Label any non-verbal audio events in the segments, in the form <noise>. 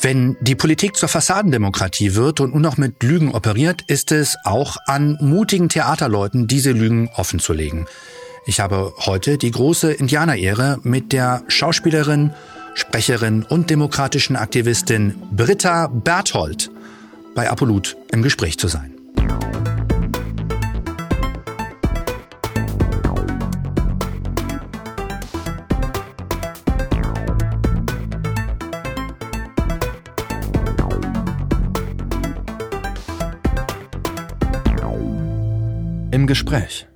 Wenn die Politik zur Fassadendemokratie wird und nur noch mit Lügen operiert, ist es auch an mutigen Theaterleuten, diese Lügen offenzulegen. Ich habe heute die große Indianerehre mit der Schauspielerin, Sprecherin und demokratischen Aktivistin Britta Berthold bei Apolut im Gespräch zu sein. Im Gespräch.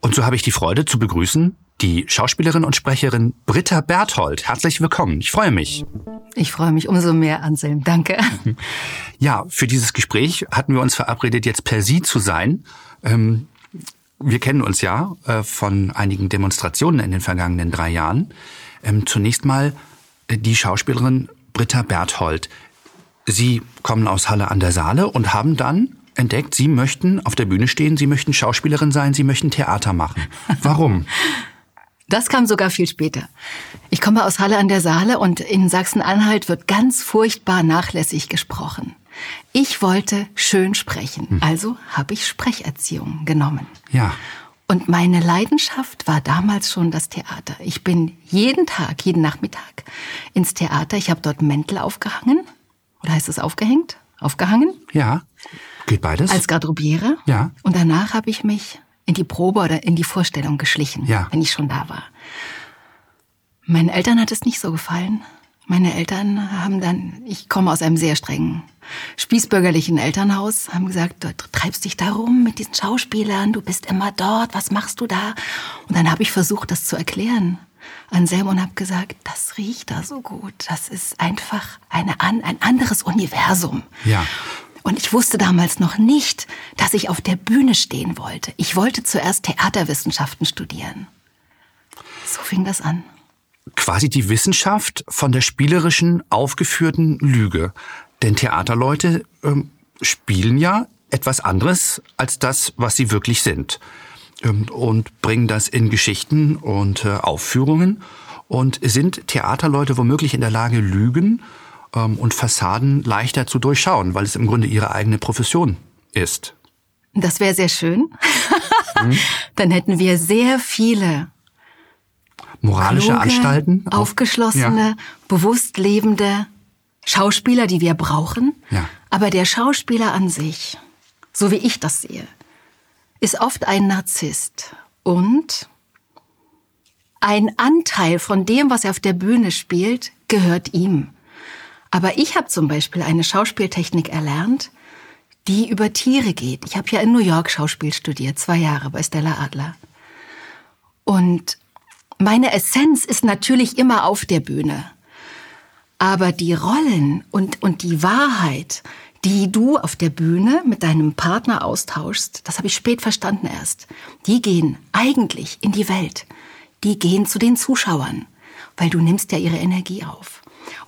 Und so habe ich die Freude zu begrüßen die Schauspielerin und Sprecherin Britta Berthold. Herzlich willkommen. Ich freue mich. Ich freue mich umso mehr, Anselm. Danke. <laughs> Ja, für dieses Gespräch hatten wir uns verabredet, jetzt per Sie zu sein. Ähm, wir kennen uns ja äh, von einigen Demonstrationen in den vergangenen drei Jahren. Ähm, zunächst mal äh, die Schauspielerin Britta Berthold. Sie kommen aus Halle an der Saale und haben dann entdeckt, Sie möchten auf der Bühne stehen, Sie möchten Schauspielerin sein, Sie möchten Theater machen. <laughs> Warum? Das kam sogar viel später. Ich komme aus Halle an der Saale und in Sachsen-Anhalt wird ganz furchtbar nachlässig gesprochen. Ich wollte schön sprechen, hm. also habe ich Sprecherziehung genommen. Ja. Und meine Leidenschaft war damals schon das Theater. Ich bin jeden Tag, jeden Nachmittag ins Theater. Ich habe dort Mäntel aufgehangen. Oder heißt es aufgehängt? Aufgehangen? Ja. Geht beides? Als Garderobiere. Ja. Und danach habe ich mich in die Probe oder in die Vorstellung geschlichen, ja. wenn ich schon da war. Meinen Eltern hat es nicht so gefallen. Meine Eltern haben dann, ich komme aus einem sehr strengen, spießbürgerlichen Elternhaus, haben gesagt, du treibst dich da rum mit diesen Schauspielern, du bist immer dort, was machst du da? Und dann habe ich versucht, das zu erklären. Anselm und habe gesagt, das riecht da so gut. Das ist einfach eine, ein anderes Universum. Ja. Und ich wusste damals noch nicht, dass ich auf der Bühne stehen wollte. Ich wollte zuerst Theaterwissenschaften studieren. So fing das an. Quasi die Wissenschaft von der spielerischen, aufgeführten Lüge. Denn Theaterleute ähm, spielen ja etwas anderes als das, was sie wirklich sind. Ähm, und bringen das in Geschichten und äh, Aufführungen. Und sind Theaterleute womöglich in der Lage, Lügen ähm, und Fassaden leichter zu durchschauen, weil es im Grunde ihre eigene Profession ist. Das wäre sehr schön. mhm. <laughs> Dann hätten wir sehr viele moralische kluge, Anstalten, aufgeschlossene, ja. bewusst lebende Schauspieler, die wir brauchen. Ja. Aber der Schauspieler an sich, so wie ich das sehe, ist oft ein Narzisst und ein Anteil von dem, was er auf der Bühne spielt, gehört ihm. Aber ich habe zum Beispiel eine Schauspieltechnik erlernt, die über Tiere geht. Ich habe ja in New York Schauspiel studiert, zwei Jahre bei Stella Adler. Und meine Essenz ist natürlich immer auf der Bühne. Aber die Rollen und, und die Wahrheit, die du auf der Bühne mit deinem Partner austauschst, das habe ich spät verstanden erst, die gehen eigentlich in die Welt. Die gehen zu den Zuschauern, weil du nimmst ja ihre Energie auf.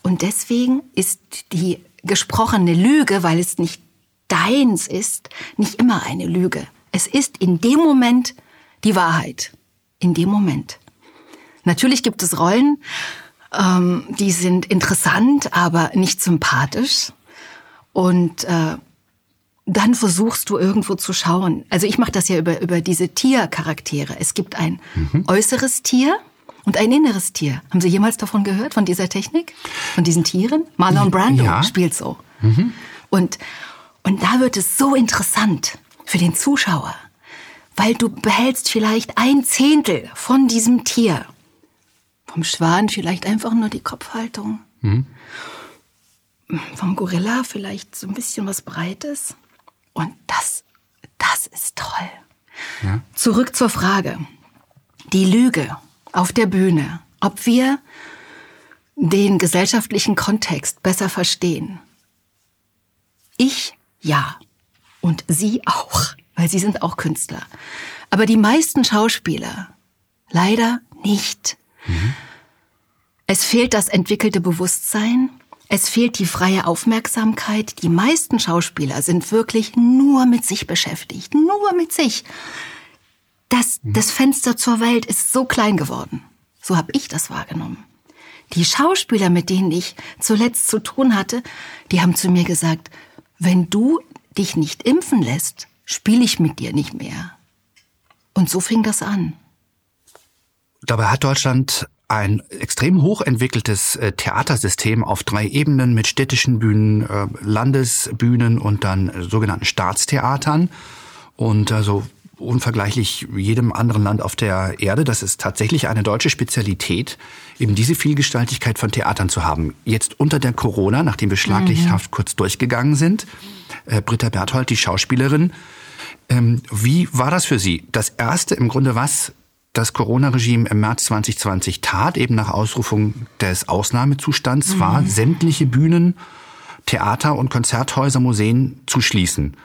Und deswegen ist die gesprochene Lüge, weil es nicht deins ist, nicht immer eine Lüge. Es ist in dem Moment die Wahrheit. In dem Moment. Natürlich gibt es Rollen, ähm, die sind interessant, aber nicht sympathisch. Und äh, dann versuchst du irgendwo zu schauen. Also ich mache das ja über, über diese Tiercharaktere. Es gibt ein mhm. äußeres Tier, und ein inneres Tier. Haben Sie jemals davon gehört, von dieser Technik? Von diesen Tieren? Marlon Brando ja. spielt so. Mhm. Und, und da wird es so interessant für den Zuschauer, weil du behältst vielleicht ein Zehntel von diesem Tier. Vom Schwan vielleicht einfach nur die Kopfhaltung. Mhm. Vom Gorilla vielleicht so ein bisschen was Breites. Und das, das ist toll. Ja. Zurück zur Frage. Die Lüge auf der Bühne, ob wir den gesellschaftlichen Kontext besser verstehen. Ich ja und Sie auch, weil Sie sind auch Künstler. Aber die meisten Schauspieler leider nicht. Mhm. Es fehlt das entwickelte Bewusstsein, es fehlt die freie Aufmerksamkeit. Die meisten Schauspieler sind wirklich nur mit sich beschäftigt, nur mit sich. Das, mhm. das Fenster zur Welt ist so klein geworden. So habe ich das wahrgenommen. Die Schauspieler, mit denen ich zuletzt zu tun hatte, die haben zu mir gesagt, wenn du dich nicht impfen lässt, spiele ich mit dir nicht mehr. Und so fing das an. Dabei hat Deutschland ein extrem hochentwickeltes äh, Theatersystem auf drei Ebenen mit städtischen Bühnen, äh, Landesbühnen und dann äh, sogenannten Staatstheatern. Und also unvergleichlich jedem anderen Land auf der Erde. Das ist tatsächlich eine deutsche Spezialität, eben diese Vielgestaltigkeit von Theatern zu haben. Jetzt unter der Corona, nachdem wir schlaglichthaft mhm. kurz durchgegangen sind, äh, Britta Berthold, die Schauspielerin, ähm, wie war das für Sie? Das erste im Grunde, was das Corona-Regime im März 2020 tat, eben nach Ausrufung des Ausnahmezustands, mhm. war, sämtliche Bühnen, Theater und Konzerthäuser, Museen zu schließen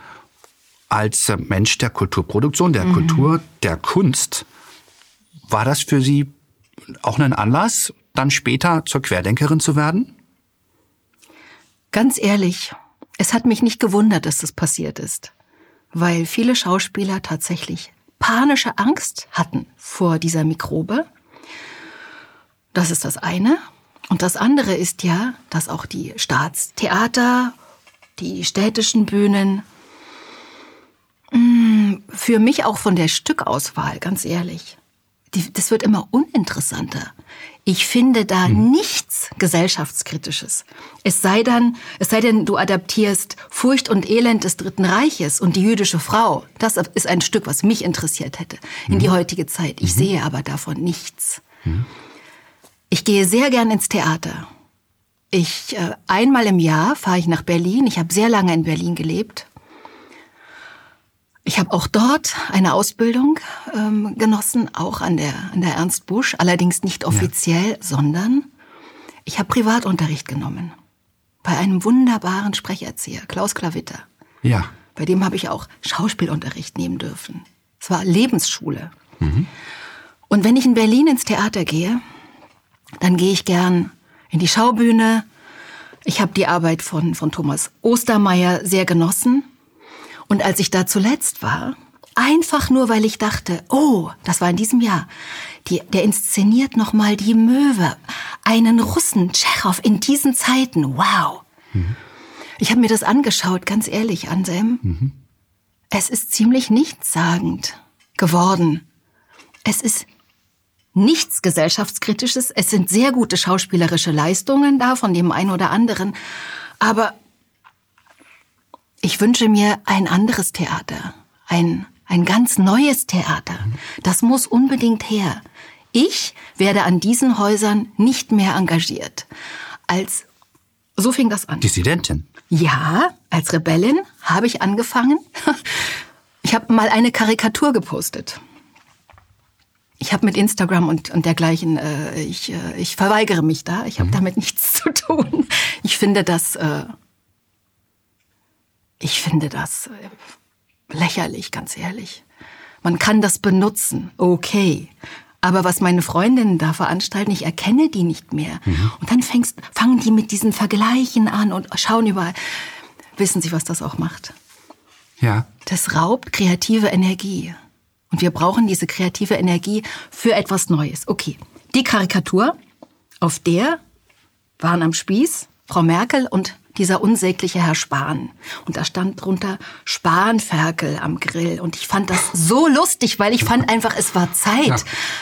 als Mensch der Kulturproduktion, der mhm. Kultur, der Kunst, war das für Sie auch ein Anlass, dann später zur Querdenkerin zu werden? Ganz ehrlich, es hat mich nicht gewundert, dass das passiert ist, weil viele Schauspieler tatsächlich panische Angst hatten vor dieser Mikrobe. Das ist das eine. Und das andere ist ja, dass auch die Staatstheater, die städtischen Bühnen für mich auch von der Stückauswahl, ganz ehrlich. Die, das wird immer uninteressanter. Ich finde da hm. nichts gesellschaftskritisches. Es sei dann, es sei denn, du adaptierst Furcht und Elend des Dritten Reiches und die jüdische Frau. Das ist ein Stück, was mich interessiert hätte in hm. die heutige Zeit. Ich hm. sehe aber davon nichts. Hm. Ich gehe sehr gern ins Theater. Ich äh, einmal im Jahr fahre ich nach Berlin. Ich habe sehr lange in Berlin gelebt ich habe auch dort eine Ausbildung ähm, genossen, auch an der, an der Ernst Busch, allerdings nicht offiziell, ja. sondern ich habe Privatunterricht genommen. Bei einem wunderbaren Sprecherzieher, Klaus Klavitter. Ja. Bei dem habe ich auch Schauspielunterricht nehmen dürfen. Es war Lebensschule. Mhm. Und wenn ich in Berlin ins Theater gehe, dann gehe ich gern in die Schaubühne. Ich habe die Arbeit von, von Thomas Ostermeier sehr genossen. Und als ich da zuletzt war, einfach nur, weil ich dachte, oh, das war in diesem Jahr, die, der inszeniert noch mal die Möwe, einen Russen, Tschechow in diesen Zeiten, wow. Mhm. Ich habe mir das angeschaut, ganz ehrlich, Anselm. Mhm. Es ist ziemlich nichtssagend geworden. Es ist nichts gesellschaftskritisches. Es sind sehr gute schauspielerische Leistungen da von dem einen oder anderen. Aber ich wünsche mir ein anderes Theater, ein, ein ganz neues Theater. Das muss unbedingt her. Ich werde an diesen Häusern nicht mehr engagiert. Als, so fing das an. Dissidentin? Ja, als Rebellin habe ich angefangen. <laughs> Ich habe mal eine Karikatur gepostet. Ich habe mit Instagram und, und dergleichen, äh, ich, äh, ich verweigere mich da. Ich habe mhm. damit <laughs> nichts zu tun. Ich finde das äh, ich finde das äh, lächerlich, ganz ehrlich. Man kann das benutzen, okay. Aber was meine Freundinnen da veranstalten, ich erkenne die nicht mehr. Mhm. Und dann fängst, fangen die mit diesen Vergleichen an und schauen überall. Wissen Sie, was das auch macht? Ja. Das raubt kreative Energie. Und wir brauchen diese kreative Energie für etwas Neues. Okay. Die Karikatur, auf der waren am Spieß Frau Merkel und dieser unsägliche Herr Spahn. Und da stand drunter Spanferkel am Grill. Und ich fand das so lustig, weil ich fand einfach, es war Zeit, ja.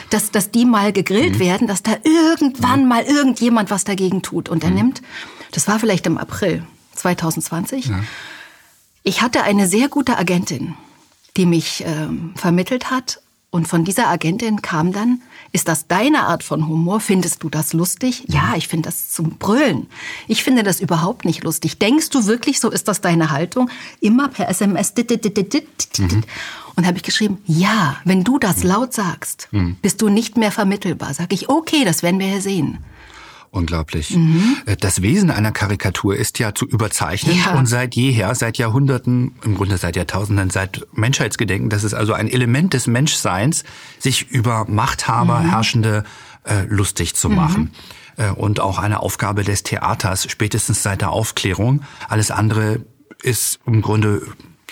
dass, dass die mal gegrillt mhm. werden, dass da irgendwann mhm. mal irgendjemand was dagegen tut. Und er mhm. nimmt, das war vielleicht im April 2020, ja. ich hatte eine sehr gute Agentin, die mich ähm, vermittelt hat. Und von dieser Agentin kam dann, ist das deine Art von Humor? Findest du das lustig? Ja, ich finde das zum Brüllen. Ich finde das überhaupt nicht lustig. Denkst du wirklich, so ist das deine Haltung? Immer per SMS. Mhm. Und habe ich geschrieben, ja, wenn du das laut sagst, mhm. bist du nicht mehr vermittelbar. Sag ich, okay, das werden wir ja sehen. Unglaublich. Mhm. Äh, das Wesen einer Karikatur ist ja zu überzeichnen ja. und seit jeher, seit Jahrhunderten, im Grunde seit Jahrtausenden, seit Menschheitsgedenken, das ist also ein Element des Menschseins, sich über Machthaber, mhm. Herrschende äh, lustig zu machen. Mhm. Äh, und auch eine Aufgabe des Theaters, spätestens seit der Aufklärung. Alles andere ist im Grunde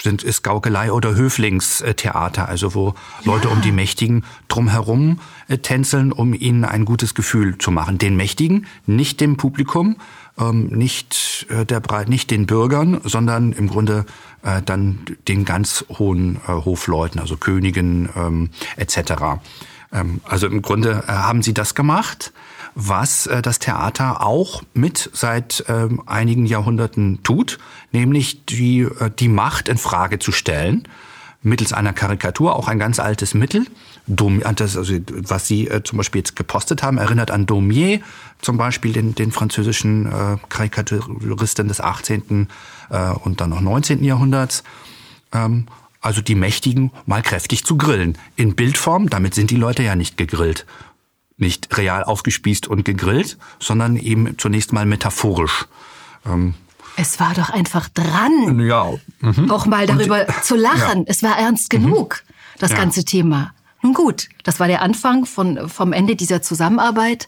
sind, ist Gaukelei oder Höflingstheater, also wo Leute um die Mächtigen drumherum äh, tänzeln, um ihnen ein gutes Gefühl zu machen. Den Mächtigen, nicht dem Publikum, ähm, nicht äh, der nicht den Bürgern, sondern im Grunde äh, dann den ganz hohen Hofleuten, also Königen ähm, etc. Ähm, also im Grunde haben sie das gemacht, was äh, das Theater auch mit seit ähm, einigen Jahrhunderten tut, nämlich die, äh, die Macht in Frage zu stellen mittels einer Karikatur, auch ein ganz altes Mittel. Dom, das, also, was Sie äh, zum Beispiel jetzt gepostet haben, erinnert an Daumier, zum Beispiel den, den französischen äh, Karikaturisten des 18. Äh, und dann noch 19. Jahrhunderts. Ähm, also die Mächtigen mal kräftig zu grillen. In Bildform, damit sind die Leute ja nicht gegrillt. Nicht real aufgespießt und gegrillt, sondern eben zunächst mal metaphorisch. Ähm, es war doch einfach dran, ja. Mhm. auch mal darüber und, zu lachen. Ja. Es war ernst genug, mhm. das ja. ganze Thema. Nun gut, das war der Anfang von, vom Ende dieser Zusammenarbeit.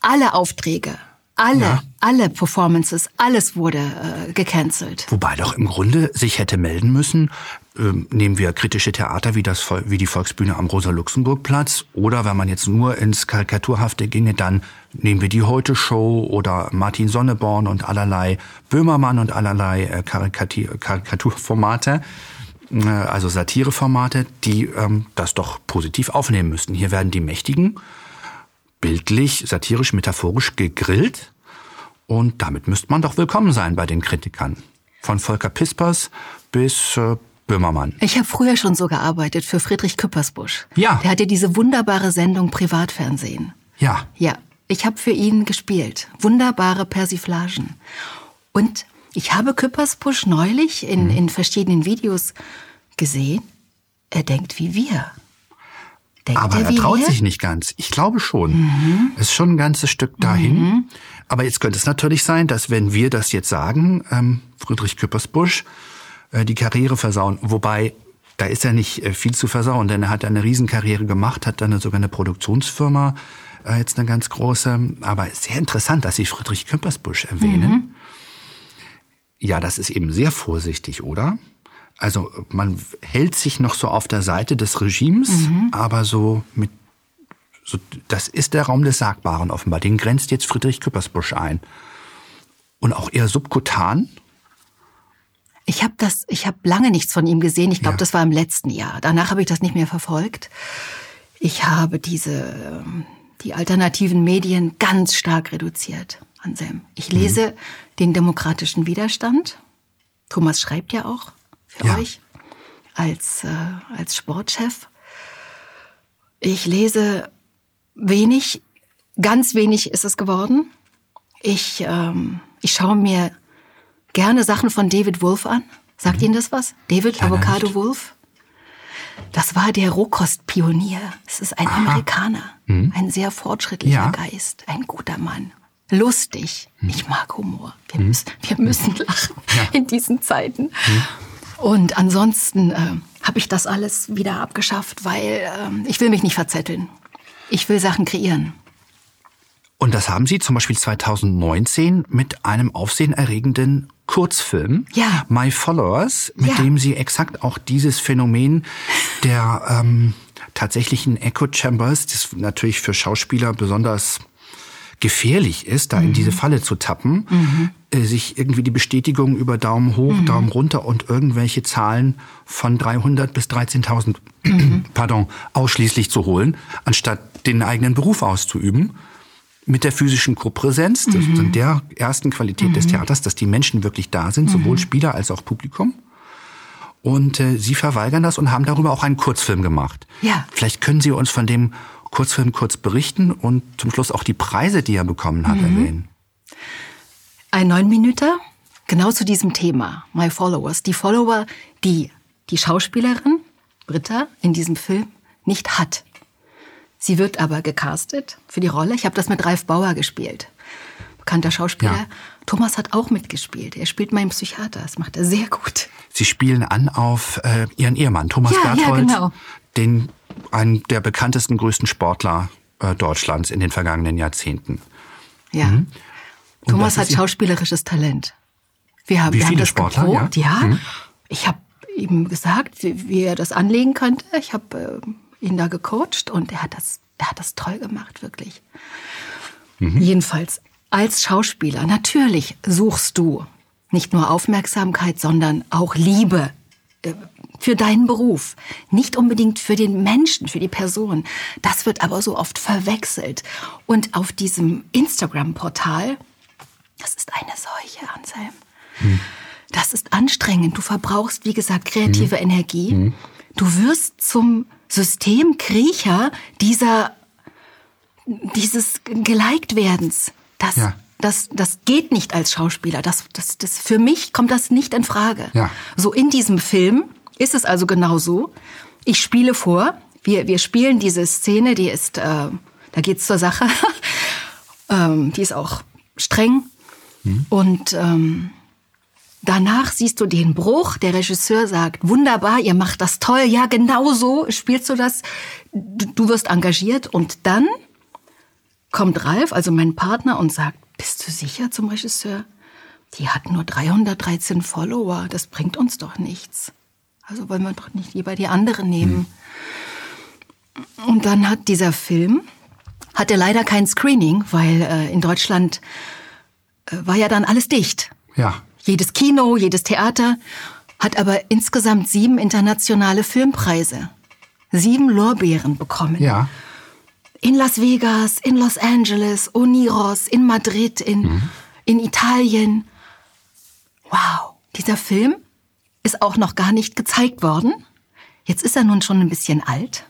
Alle Aufträge, alle, ja. alle Performances, alles wurde äh, gecancelt. Wobei doch im Grunde sich hätte melden müssen, nehmen wir kritische Theater wie, das, wie die Volksbühne am Rosa-Luxemburg-Platz oder wenn man jetzt nur ins Karikaturhafte ginge, dann nehmen wir die Heute-Show oder Martin Sonneborn und allerlei Böhmermann und allerlei äh, Karikatur Karikaturformate, äh, also Satireformate, die ähm, das doch positiv aufnehmen müssten. Hier werden die Mächtigen bildlich, satirisch, metaphorisch gegrillt und damit müsste man doch willkommen sein bei den Kritikern. Von Volker Pispers bis äh, Böhmermann. Ich habe früher schon so gearbeitet für Friedrich Küppersbusch. Ja. Der hatte diese wunderbare Sendung Privatfernsehen. Ja. Ja. Ich habe für ihn gespielt. Wunderbare Persiflagen. Und ich habe Küppersbusch neulich in, mhm. in verschiedenen Videos gesehen. Er denkt wie wir. Denkt Aber er, er traut wir? sich nicht ganz. Ich glaube schon. Mhm. Es ist schon ein ganzes Stück dahin. Mhm. Aber jetzt könnte es natürlich sein, dass wenn wir das jetzt sagen, ähm, Friedrich Küppersbusch, die Karriere versauen. Wobei, da ist ja nicht äh, viel zu versauen, denn er hat eine Riesenkarriere gemacht, hat dann sogar eine Produktionsfirma, äh, jetzt eine ganz große. Aber sehr interessant, dass Sie Friedrich Kümpersbusch erwähnen. Mhm. Ja, das ist eben sehr vorsichtig, oder? Also man hält sich noch so auf der Seite des Regimes, mhm. aber so mit so, das ist der Raum des Sagbaren offenbar. Den grenzt jetzt Friedrich Küppersbusch ein. Und auch eher subkutan, ich habe das, ich habe lange nichts von ihm gesehen. Ich glaube, ja. das war im letzten Jahr. Danach habe ich das nicht mehr verfolgt. Ich habe diese ähm, die alternativen Medien ganz stark reduziert, Anselm. Ich mhm. lese mhm. den demokratischen Widerstand. Thomas schreibt ja auch für ja. euch als äh, als Sportchef. Ich lese wenig, ganz wenig ist es geworden. Ich ähm, ich schaue mir gerne Sachen von David Wolf an. Sagt mhm. Ihnen das was? David Leider Avocado nicht. Wolf? Das war der Rohkostpionier. Es ist ein Aha. Amerikaner, mhm. ein sehr fortschrittlicher ja. Geist, ein guter Mann. Lustig. Mhm. Ich mag Humor. Wir, mhm. müssen, wir müssen lachen ja. <laughs> in diesen Zeiten. Mhm. Und ansonsten äh, habe ich das alles wieder abgeschafft, weil äh, ich will mich nicht verzetteln. Ich will Sachen kreieren. Und das haben Sie zum Beispiel 2019 mit einem aufsehenerregenden Kurzfilm, ja. My Followers, mit ja. dem Sie exakt auch dieses Phänomen der ähm, tatsächlichen Echo Chambers, das natürlich für Schauspieler besonders gefährlich ist, da mhm. in diese Falle zu tappen, mhm. äh, sich irgendwie die Bestätigung über Daumen hoch, mhm. Daumen runter und irgendwelche Zahlen von 300 bis 13.000, mhm. <clears throat> pardon, ausschließlich zu holen, anstatt den eigenen Beruf auszuüben mit der physischen Kopräsenz, mhm. der ersten Qualität mhm. des Theaters, dass die Menschen wirklich da sind, sowohl mhm. Spieler als auch Publikum. Und äh, Sie verweigern das und haben darüber auch einen Kurzfilm gemacht. Ja. Vielleicht können Sie uns von dem Kurzfilm kurz berichten und zum Schluss auch die Preise, die er bekommen hat, mhm. erwähnen. Ein Neunminüter, genau zu diesem Thema, My Followers. Die Follower, die die Schauspielerin Britta in diesem Film nicht hat. Sie wird aber gecastet für die Rolle. Ich habe das mit Ralf Bauer gespielt. Bekannter Schauspieler. Ja. Thomas hat auch mitgespielt. Er spielt meinen Psychiater. Das macht er sehr gut. Sie spielen an auf äh, Ihren Ehemann, Thomas ja, Berthold, ja, genau. den, einen der bekanntesten, größten Sportler äh, Deutschlands in den vergangenen Jahrzehnten. Ja. Mhm. Thomas hat schauspielerisches Talent. Wir haben, Wie wir viele haben das Sportler? Geprobt. Ja. ja. Mhm. Ich habe ihm gesagt, wie, wie er das anlegen könnte. Ich habe äh, ihn da gecoacht und er hat das, er hat das toll gemacht, wirklich. Mhm. Jedenfalls als Schauspieler, natürlich suchst du nicht nur Aufmerksamkeit, sondern auch Liebe äh, für deinen Beruf, nicht unbedingt für den Menschen, für die Person. Das wird aber so oft verwechselt. Und auf diesem Instagram-Portal, das ist eine Seuche, Anselm. Hm. Das ist anstrengend. Du verbrauchst, wie gesagt, kreative hm. Energie. Hm. Du wirst zum Systemkriecher dieser, dieses geliked werdens. Das, ja. das, das geht nicht als Schauspieler. Das, das, das, für mich kommt das nicht in Frage. Ja. So in diesem Film ist es also genau so. Ich spiele vor. Wir, wir spielen diese Szene, die ist, äh, da geht's zur Sache. <laughs> ähm, die ist auch streng. Mhm. Und ähm, danach siehst du den Bruch. Der Regisseur sagt, wunderbar, ihr macht das toll. Ja, genau so spielst du das. Du, wirst engagiert. Und dann kommt Ralf, also mein Partner, und sagt, bist du sicher zum Regisseur? Die hat nur 313 Follower. Das bringt uns doch nichts. Also wollen wir doch nicht lieber die anderen nehmen. Hm. Und dann hat dieser Film, hatte leider kein Screening, weil äh, in Deutschland äh, war ja dann alles dicht. Ja. Jedes Kino, jedes Theater hat aber insgesamt sieben internationale Filmpreise, sieben Lorbeeren bekommen. Ja. In Las Vegas, in Los Angeles, Oniros, in Madrid, in, mhm. in Italien. Wow, dieser Film ist auch noch gar nicht gezeigt worden. Jetzt ist er nun schon ein bisschen alt.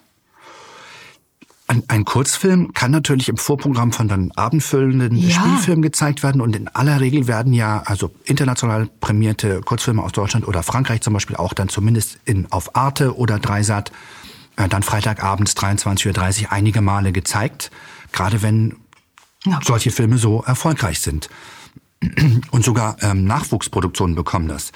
Ein, ein Kurzfilm kann natürlich im Vorprogramm von dann abendfüllenden ja. Spielfilmen gezeigt werden und in aller Regel werden ja also international prämierte Kurzfilme aus Deutschland oder Frankreich zum Beispiel auch dann zumindest in, auf Arte oder Dreisat äh, dann Freitagabends 23.30 Uhr einige Male gezeigt, gerade wenn ja. solche Filme so erfolgreich sind. Und sogar ähm, Nachwuchsproduktionen bekommen das.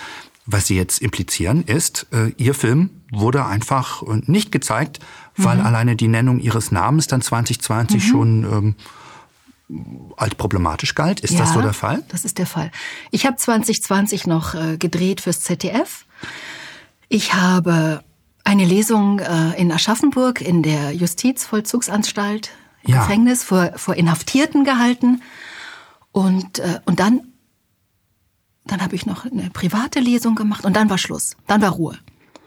Was Sie jetzt implizieren, ist, äh, Ihr Film wurde einfach äh, nicht gezeigt, weil mhm. alleine die Nennung Ihres Namens dann 2020 mhm. schon ähm, als problematisch galt. Ist ja, das so der Fall? Das ist der Fall. Ich habe 2020 noch äh, gedreht fürs ZDF. Ich habe eine Lesung äh, in Aschaffenburg in der Justizvollzugsanstalt, ja. Gefängnis vor, vor Inhaftierten gehalten. Und, äh, und dann dann habe ich noch eine private Lesung gemacht und dann war Schluss. Dann war Ruhe.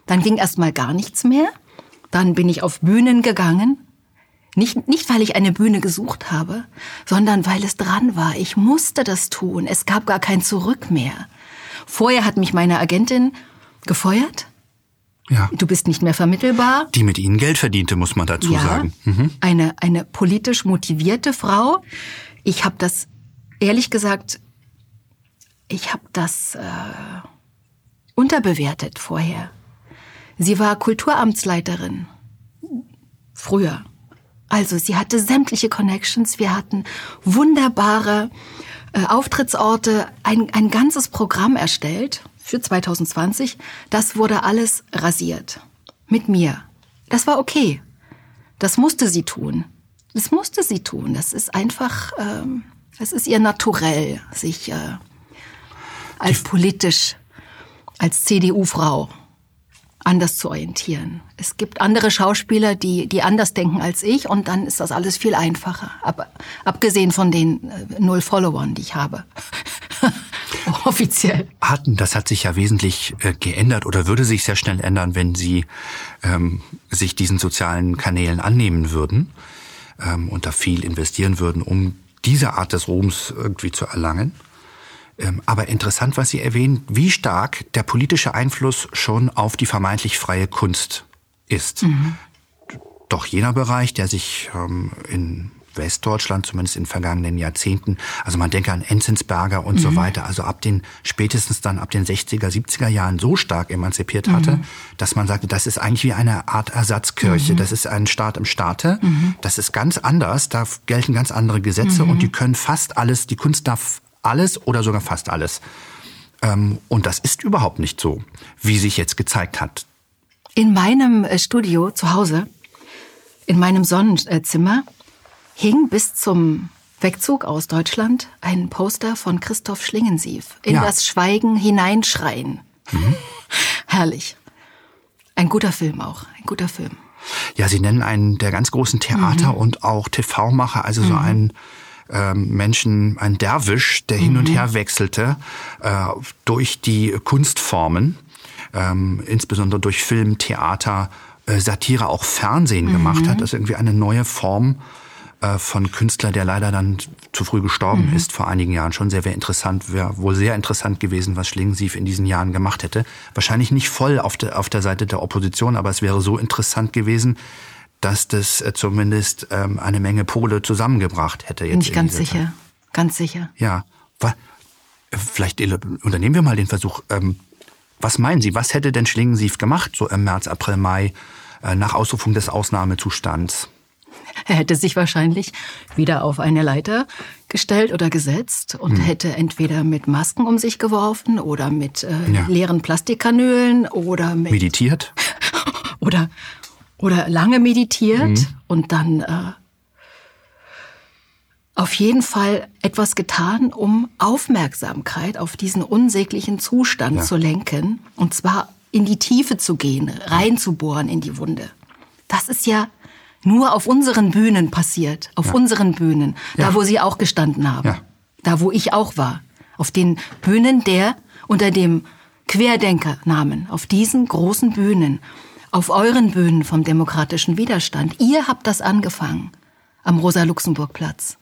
Dann ging erst mal gar nichts mehr. Dann bin ich auf Bühnen gegangen. Nicht, nicht, weil ich eine Bühne gesucht habe, sondern weil es dran war. Ich musste das tun. Es gab gar kein Zurück mehr. Vorher hat mich meine Agentin gefeuert. Ja. Du bist nicht mehr vermittelbar. Die mit Ihnen Geld verdiente, muss man dazu ja, sagen. Mhm. Eine, eine politisch motivierte Frau. Ich habe das ehrlich gesagt ich habe das äh, unterbewertet vorher. Sie war Kulturamtsleiterin. Früher. Also sie hatte sämtliche Connections. Wir hatten wunderbare äh, Auftrittsorte, ein, ein ganzes Programm erstellt für 2020. Das wurde alles rasiert. Mit mir. Das war okay. Das musste sie tun. Das musste sie tun. Das ist einfach, ähm, es ist ihr Naturell, sich äh, als politisch, als CDU-Frau anders zu orientieren. Es gibt andere Schauspieler, die, die anders denken als ich und dann ist das alles viel einfacher. Aber abgesehen von den äh, null Followern, die ich habe. <laughs> Offiziell. Hatten, das hat sich ja wesentlich äh, geändert oder würde sich sehr schnell ändern, wenn Sie ähm, sich diesen sozialen Kanälen annehmen würden ähm, und da viel investieren würden, um diese Art des Ruhms irgendwie zu erlangen. Ähm, aber interessant, was Sie erwähnen, wie stark der politische Einfluss schon auf die vermeintlich freie Kunst ist. Mhm. Doch jener Bereich, der sich ähm, in Westdeutschland, zumindest in vergangenen Jahrzehnten, also man denke an Enzensberger und mhm. so weiter, also ab den, spätestens dann ab den 60er, 70er Jahren so stark emanzipiert hatte, mhm. dass man sagte, das ist eigentlich wie eine Art Ersatzkirche, mhm. das ist ein Staat im Staate, mhm. das ist ganz anders, da gelten ganz andere Gesetze und mhm. die können fast alles, die Kunst darf alles oder sogar fast alles. Ähm, und das ist überhaupt nicht so, wie sich jetzt gezeigt hat. In meinem äh, Studio zu Hause, in meinem Sonnenzimmer, hing bis zum Wegzug aus Deutschland ein Poster von Christoph Schlingensief in ja. das Schweigen hineinschreien. Mhm. <laughs> Herrlich. Ein guter Film auch, ein guter Film. Ja, Sie nennen einen der ganz großen Theater- mhm. und auch TV-Macher, also so mhm. einen ähm, Menschen, ein Derwisch, der hin und mhm. her wechselte äh, durch die Kunstformen, ähm, insbesondere durch Film, Theater, äh, Satire, auch Fernsehen mhm. gemacht hat. Das ist irgendwie eine neue Form äh, von Künstler, der leider dann zu früh gestorben mhm. ist vor einigen Jahren schon sehr, sehr interessant, wäre wohl sehr interessant gewesen, was Schlingensief in diesen Jahren gemacht hätte. Wahrscheinlich nicht voll auf der, auf der Seite der Opposition, aber es wäre so interessant gewesen, dass das äh, zumindest ähm, eine Menge Pole zusammengebracht hätte. Jetzt Bin ich ganz sicher, Zeit. ganz sicher. Ja, vielleicht unternehmen wir mal den Versuch. Ähm, was meinen Sie, was hätte denn Schlingensief gemacht, so im März, April, Mai, äh, nach Ausrufung des Ausnahmezustands? Er hätte sich wahrscheinlich wieder auf eine Leiter gestellt oder gesetzt und hm. hätte entweder mit Masken um sich geworfen oder mit äh, ja. leeren Plastikkanülen oder mit meditiert <laughs> oder oder lange meditiert hm. und dann äh, auf jeden Fall etwas getan, um Aufmerksamkeit auf diesen unsäglichen Zustand ja. zu lenken und zwar in die Tiefe zu gehen, reinzubohren in die Wunde. Das ist ja nur auf unseren Bühnen passiert, auf ja. unseren Bühnen, ja. da wo Sie auch gestanden haben, da wo ich auch war, auf den Bühnen der unter dem Querdenkernamen, auf diesen großen Bühnen, auf euren Bühnen vom demokratischen Widerstand. Ihr habt das angefangen am Rosa-Luxemburg-Platz.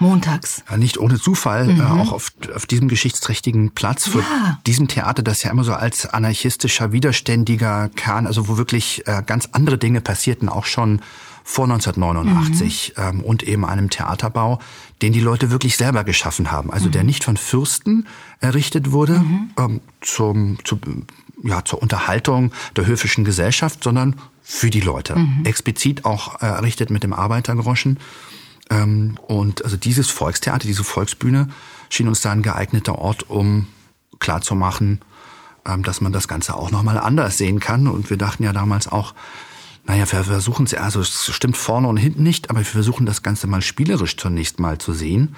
Montags. Ja, nicht ohne Zufall, äh, mhm. äh, auch auf, auf diesem geschichtsträchtigen Platz, vor ja. diesem Theater, das ja immer so als anarchistischer, widerständiger Kern, also wo wirklich äh, ganz andere Dinge passierten, auch schon vor 1989 mhm. ähm, und eben einem Theaterbau, den die Leute wirklich selber geschaffen haben. Also mhm. der nicht von Fürsten errichtet wurde mhm. ähm, zum, zu, ja, zur Unterhaltung der höfischen Gesellschaft, sondern für die Leute. Mhm. Explizit auch errichtet mit dem Arbeitergroschen. Ähm, und also dieses Volkstheater, diese Volksbühne schien uns da ein geeigneter Ort, um klarzumachen, ähm, dass man das Ganze auch nochmal anders sehen kann. Und wir dachten ja damals auch, naja, wir versuchen es, also es stimmt vorne und hinten nicht, aber wir versuchen das Ganze mal spielerisch zunächst mal zu sehen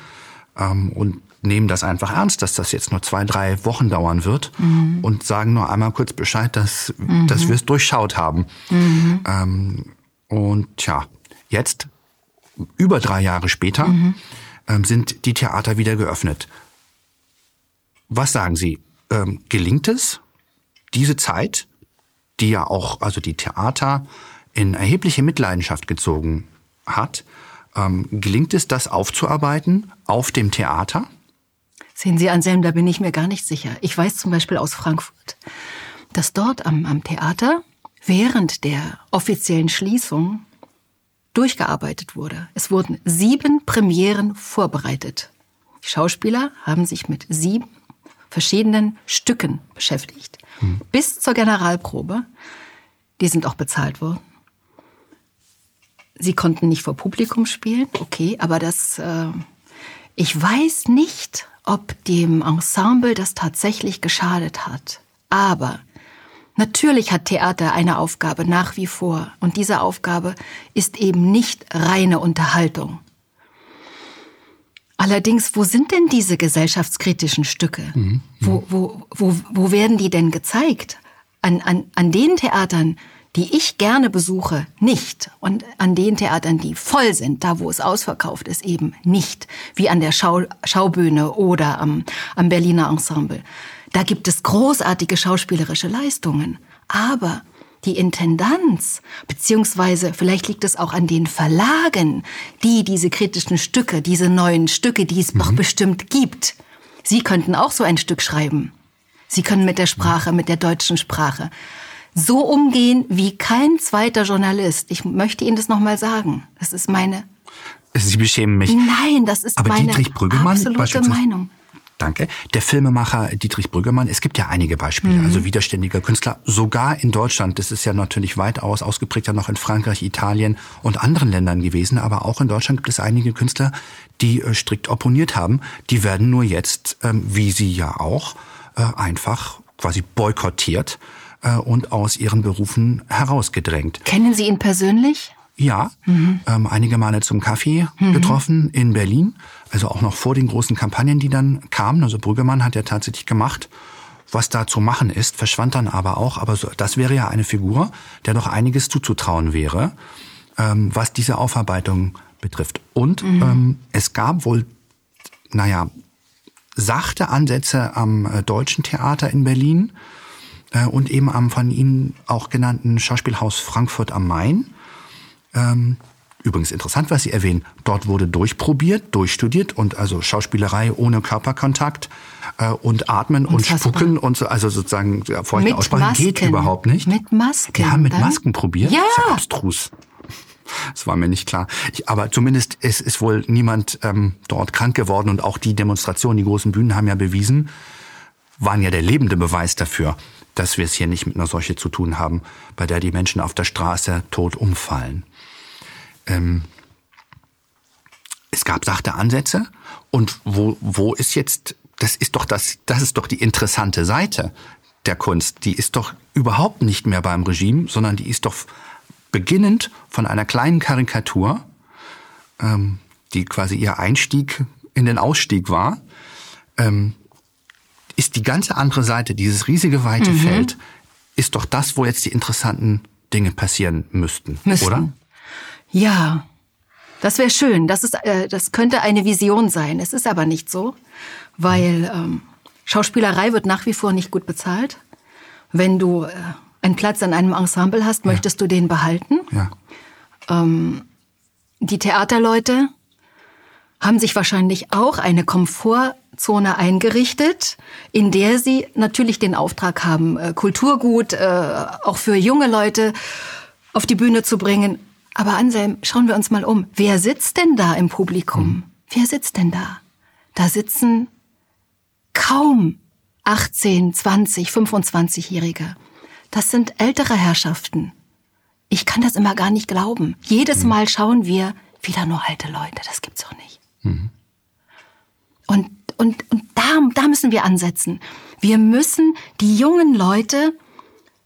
ähm, und nehmen das einfach ernst, dass das jetzt nur zwei, drei Wochen dauern wird mhm. und sagen nur einmal kurz Bescheid, dass, mhm. dass wir es durchschaut haben. Mhm. Ähm, und tja, jetzt über drei Jahre später mhm. ähm, sind die Theater wieder geöffnet. Was sagen Sie? Ähm, gelingt es, diese Zeit, die ja auch, also die Theater in erhebliche Mitleidenschaft gezogen hat, ähm, gelingt es, das aufzuarbeiten auf dem Theater? Sehen Sie, Anselm, da bin ich mir gar nicht sicher. Ich weiß zum Beispiel aus Frankfurt, dass dort am, am Theater während der offiziellen Schließung durchgearbeitet wurde. Es wurden sieben Premieren vorbereitet. Die Schauspieler haben sich mit sieben verschiedenen Stücken beschäftigt. Hm. Bis zur Generalprobe. Die sind auch bezahlt worden. Sie konnten nicht vor Publikum spielen, okay, aber das, äh, ich weiß nicht, ob dem Ensemble das tatsächlich geschadet hat. Aber Natürlich hat Theater eine Aufgabe nach wie vor und diese Aufgabe ist eben nicht reine Unterhaltung. Allerdings, wo sind denn diese gesellschaftskritischen Stücke? Mhm. Wo, wo, wo, wo werden die denn gezeigt? An, an, an den Theatern, die ich gerne besuche, nicht. Und an den Theatern, die voll sind, da wo es ausverkauft ist, eben nicht. Wie an der Schau, Schaubühne oder am, am Berliner Ensemble. Da gibt es großartige schauspielerische Leistungen. Aber die Intendanz, beziehungsweise vielleicht liegt es auch an den Verlagen, die diese kritischen Stücke, diese neuen Stücke, die es mhm. doch bestimmt gibt. Sie könnten auch so ein Stück schreiben. Sie können mit der Sprache, mit der deutschen Sprache so umgehen wie kein zweiter Journalist. Ich möchte Ihnen das nochmal sagen. Das ist meine. Sie beschämen mich. Nein, das ist Aber meine Dietrich Brüggemann, absolute Meinung. Danke. Der Filmemacher Dietrich Brüggemann, es gibt ja einige Beispiele, mhm. also widerständiger Künstler, sogar in Deutschland. Das ist ja natürlich weitaus ausgeprägter noch in Frankreich, Italien und anderen Ländern gewesen, aber auch in Deutschland gibt es einige Künstler, die äh, strikt opponiert haben. Die werden nur jetzt, ähm, wie sie ja auch, äh, einfach quasi boykottiert und aus ihren Berufen herausgedrängt. Kennen Sie ihn persönlich? Ja, mhm. ähm, einige Male zum Kaffee mhm. getroffen in Berlin. Also auch noch vor den großen Kampagnen, die dann kamen. Also Brüggemann hat ja tatsächlich gemacht, was da zu machen ist, verschwand dann aber auch. Aber so, das wäre ja eine Figur, der noch einiges zuzutrauen wäre, ähm, was diese Aufarbeitung betrifft. Und mhm. ähm, es gab wohl, naja, sachte Ansätze am äh, Deutschen Theater in Berlin äh, und eben am von Ihnen auch genannten Schauspielhaus Frankfurt am Main. Ähm, Übrigens interessant, was Sie erwähnen. Dort wurde durchprobiert, durchstudiert und also Schauspielerei ohne Körperkontakt äh, und Atmen und, und Spucken und so, also sozusagen ja, feuchte Aussprache geht überhaupt nicht. Mit Masken. Die haben mit dann? Masken probiert. Ja. Das ist ja abstrus. Das war mir nicht klar. Ich, aber zumindest ist, ist wohl niemand ähm, dort krank geworden und auch die Demonstrationen, die großen Bühnen haben ja bewiesen, waren ja der lebende Beweis dafür, dass wir es hier nicht mit einer Seuche zu tun haben, bei der die Menschen auf der Straße tot umfallen ähm, es gab sachte Ansätze und wo, wo ist jetzt, das ist doch das, das ist doch die interessante Seite der Kunst. Die ist doch überhaupt nicht mehr beim Regime, sondern die ist doch beginnend von einer kleinen Karikatur, ähm, die quasi ihr Einstieg in den Ausstieg war, ähm, ist die ganze andere Seite, dieses riesige weite mhm. Feld, ist doch das, wo jetzt die interessanten Dinge passieren müssten, müssten. oder? Ja, das wäre schön. Das, ist, äh, das könnte eine Vision sein. Es ist aber nicht so, weil ähm, Schauspielerei wird nach wie vor nicht gut bezahlt. Wenn du äh, einen Platz in einem Ensemble hast, ja. möchtest du den behalten. Ja. Ähm, die Theaterleute haben sich wahrscheinlich auch eine Komfortzone eingerichtet, in der sie natürlich den Auftrag haben, äh, Kulturgut äh, auch für junge Leute auf die Bühne zu bringen. Aber Anselm, schauen wir uns mal um. Wer sitzt denn da im Publikum? Hm. Wer sitzt denn da? Da sitzen kaum 18, 20, 25-Jährige. Das sind ältere Herrschaften. Ich kann das immer gar nicht glauben. Jedes hm. Mal schauen wir wieder nur alte Leute. Das gibt's doch nicht. Mhm. Und, und, und da, da müssen wir ansetzen. Wir müssen die jungen Leute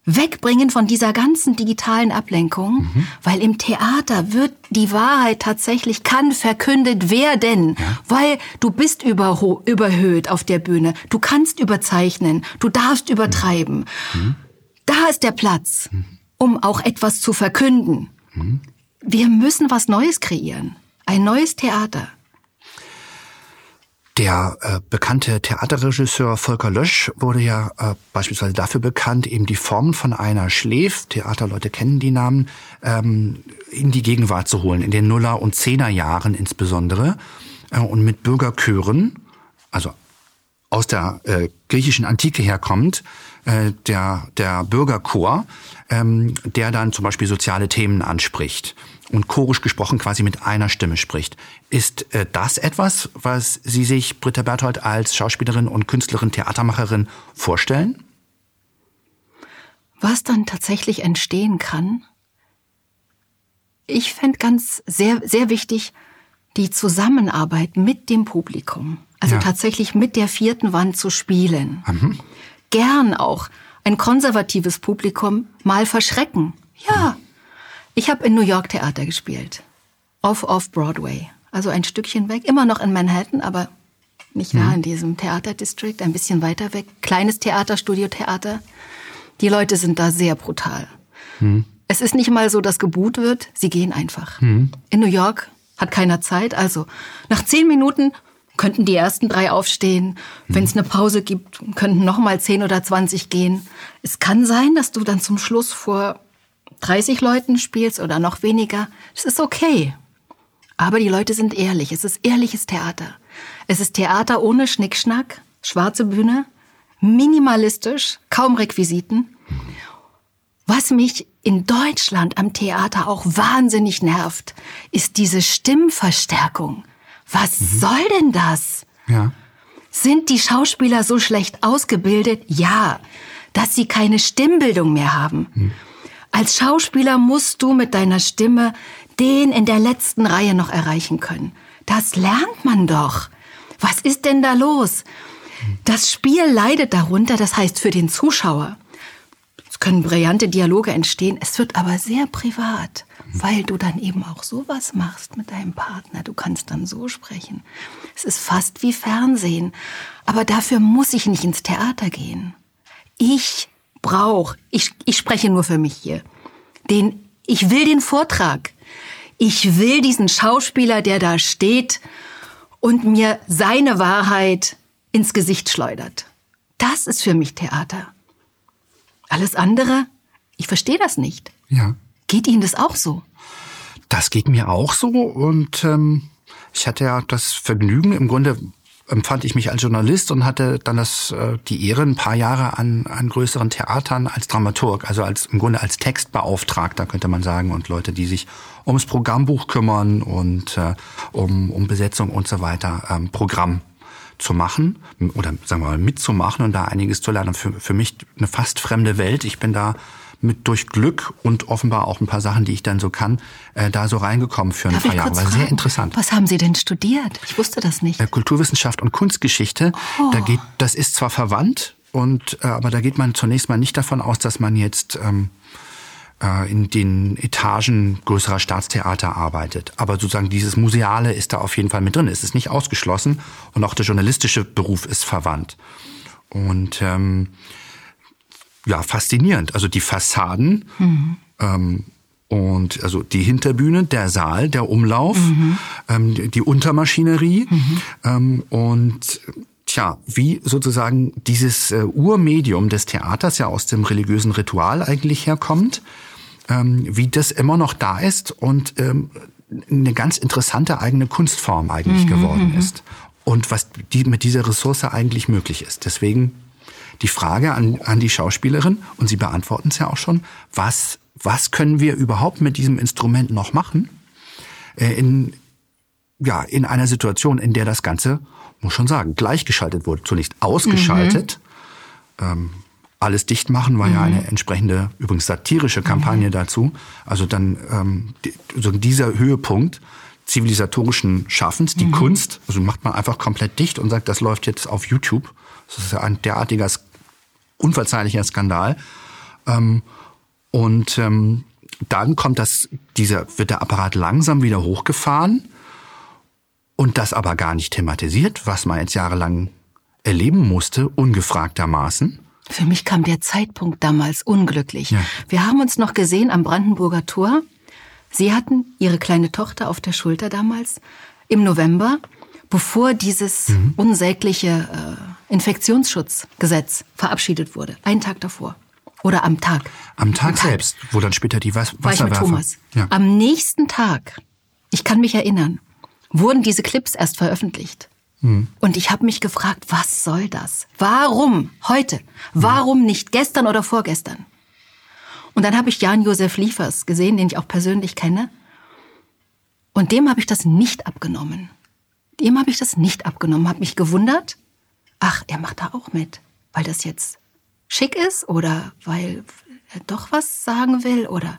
wegbringen von dieser ganzen digitalen Ablenkung, mhm. weil im Theater wird die Wahrheit tatsächlich kann verkündet werden, ja. weil du bist überhöht auf der Bühne, du kannst überzeichnen, du darfst übertreiben. Mhm. Da ist der Platz, mhm. um auch etwas zu verkünden. Mhm. Wir müssen was Neues kreieren, ein neues Theater. Der äh, bekannte Theaterregisseur Volker Lösch wurde ja äh, beispielsweise dafür bekannt, eben die Formen von einer Schläf, Theaterleute kennen die Namen, ähm, in die Gegenwart zu holen, in den Nuller- und Zehnerjahren insbesondere. Äh, und mit Bürgerchören, also aus der äh, griechischen Antike herkommt, äh, der, der Bürgerchor, ähm, der dann zum Beispiel soziale Themen anspricht und chorisch gesprochen quasi mit einer Stimme spricht. Ist äh, das etwas, was Sie sich, Britta Berthold, als Schauspielerin und Künstlerin, Theatermacherin vorstellen? Was dann tatsächlich entstehen kann? Ich fände ganz sehr, sehr wichtig die Zusammenarbeit mit dem Publikum. Also ja. tatsächlich mit der vierten Wand zu spielen. Mhm. Gern auch ein konservatives Publikum mal verschrecken. Ja, ich habe in New York Theater gespielt. Off-Off-Broadway. Also ein Stückchen weg. Immer noch in Manhattan, aber nicht da mhm. in diesem Theaterdistrikt, ein bisschen weiter weg. Kleines Theater, Studiotheater. Die Leute sind da sehr brutal. Mhm. Es ist nicht mal so, dass geboot wird, sie gehen einfach. Mhm. In New York hat keiner Zeit, also nach zehn Minuten könnten die ersten drei aufstehen. Wenn es eine Pause gibt, könnten noch mal zehn oder zwanzig gehen. Es kann sein, dass du dann zum Schluss vor 30 Leuten spielst oder noch weniger, das ist okay. Aber die Leute sind ehrlich. Es ist ehrliches Theater. Es ist Theater ohne Schnickschnack, schwarze Bühne, minimalistisch, kaum Requisiten. Was mich in Deutschland am Theater auch wahnsinnig nervt, ist diese Stimmverstärkung. Was mhm. soll denn das? Ja. Sind die Schauspieler so schlecht ausgebildet? Ja. Dass sie keine Stimmbildung mehr haben. Mhm. Als Schauspieler musst du mit deiner Stimme den in der letzten Reihe noch erreichen können. Das lernt man doch. Was ist denn da los? Das Spiel leidet darunter, das heißt für den Zuschauer. Können brillante Dialoge entstehen, es wird aber sehr privat, weil du dann eben auch sowas machst mit deinem Partner. Du kannst dann so sprechen. Es ist fast wie Fernsehen, aber dafür muss ich nicht ins Theater gehen. ich brauche, ich, ich spreche nur für mich hier, den, ich will den Vortrag. Ich will diesen Schauspieler, der da steht und mir seine Wahrheit ins Gesicht schleudert. Das ist für mich Theater. Alles andere, ich verstehe das nicht. Ja. Geht Ihnen das auch so? Das geht mir auch so und ähm, ich hatte ja das Vergnügen, im Grunde empfand ich mich als Journalist und hatte dann das, äh, die Ehre, ein paar Jahre an, an größeren Theatern als Dramaturg, also als im Grunde als Textbeauftragter, könnte man sagen, und Leute, die sich ums Programmbuch kümmern und äh, um, um Besetzung und so weiter, ähm, Programm zu machen oder sagen wir mal mitzumachen und da einiges zu lernen. Für, für mich eine fast fremde Welt. Ich bin da mit durch Glück und offenbar auch ein paar Sachen, die ich dann so kann, äh, da so reingekommen für ein Darf paar Jahre. War sehr interessant. Was haben Sie denn studiert? Ich wusste das nicht. Äh, Kulturwissenschaft und Kunstgeschichte, Oh. da geht, das ist zwar verwandt, und äh, aber da geht man zunächst mal nicht davon aus, dass man jetzt ähm, äh, in den Etagen größerer Staatstheater arbeitet. Aber sozusagen dieses Museale ist da auf jeden Fall mit drin. Es ist nicht ausgeschlossen und auch der journalistische Beruf ist verwandt. Und ähm, ja, faszinierend. Also die Fassaden ähm, und also die Hinterbühne, der Saal, der Umlauf, ähm, die- Untermaschinerie ähm, und tja, wie sozusagen dieses äh, Urmedium des Theaters ja aus dem religiösen Ritual eigentlich herkommt, ähm, wie das immer noch da ist und ähm, eine ganz interessante eigene Kunstform eigentlich geworden ist. Und was die, mit dieser Ressource eigentlich möglich ist. Deswegen die Frage an, an die Schauspielerin, und Sie beantworten es ja auch schon, was, was können wir überhaupt mit diesem Instrument noch machen? Äh, in, ja, in einer Situation, in der das Ganze, muss schon sagen, gleichgeschaltet wurde. Zunächst ausgeschaltet. Ähm, alles dicht machen war ja eine entsprechende, übrigens satirische Kampagne dazu. Also dann ähm, so dieser Höhepunkt zivilisatorischen Schaffens, die Kunst, also macht man einfach komplett dicht und sagt, das läuft jetzt auf YouTube. Das ist ja ein derartiger, unverzeihlicher Skandal. Ähm, und ähm, dann kommt das, dieser, wird der Apparat langsam wieder hochgefahren und das aber gar nicht thematisiert, was man jetzt jahrelang erleben musste, ungefragtermaßen. Für mich kam der Zeitpunkt damals unglücklich. Ja. Wir haben uns noch gesehen am Brandenburger Tor. Sie hatten ihre kleine Tochter auf der Schulter damals im November, bevor dieses Mhm. unsägliche äh, Infektionsschutzgesetz verabschiedet wurde. Einen Tag davor. Oder am Tag. Am Tag selbst, wo dann später die Was war ich mit Wasserwerfer. Thomas. Ja. Am nächsten Tag, ich kann mich erinnern, wurden diese Clips erst veröffentlicht. Hm. Und ich habe mich gefragt, was soll das? Warum heute? Warum nicht gestern oder vorgestern? Und dann habe ich Jan-Josef Liefers gesehen, den ich auch persönlich kenne. Und dem habe ich das nicht abgenommen. Dem habe ich das nicht abgenommen, habe mich gewundert. Ach, er macht da auch mit, weil das jetzt schick ist oder weil er doch was sagen will oder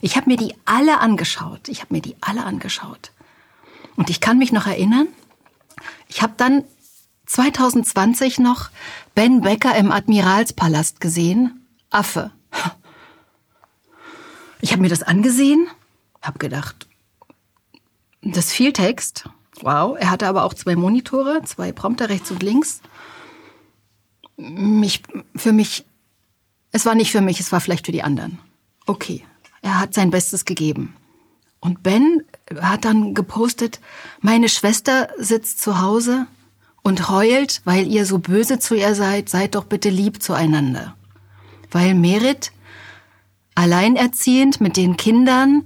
ich habe mir die alle angeschaut. Ich habe mir die alle angeschaut. Und ich kann mich noch erinnern, ich habe dann 2020 noch Ben Becker im Admiralspalast gesehen. Affe. Ich habe mir das angesehen, habe gedacht, das viel Text. Wow, er hatte aber auch zwei Monitore, zwei Prompter rechts und links. Mich, für mich, es war nicht für mich, es war vielleicht für die anderen. Okay, er hat sein Bestes gegeben. Und Ben hat dann gepostet, meine Schwester sitzt zu Hause und heult, weil ihr so böse zu ihr seid, seid doch bitte lieb zueinander. Weil Merit alleinerziehend mit den Kindern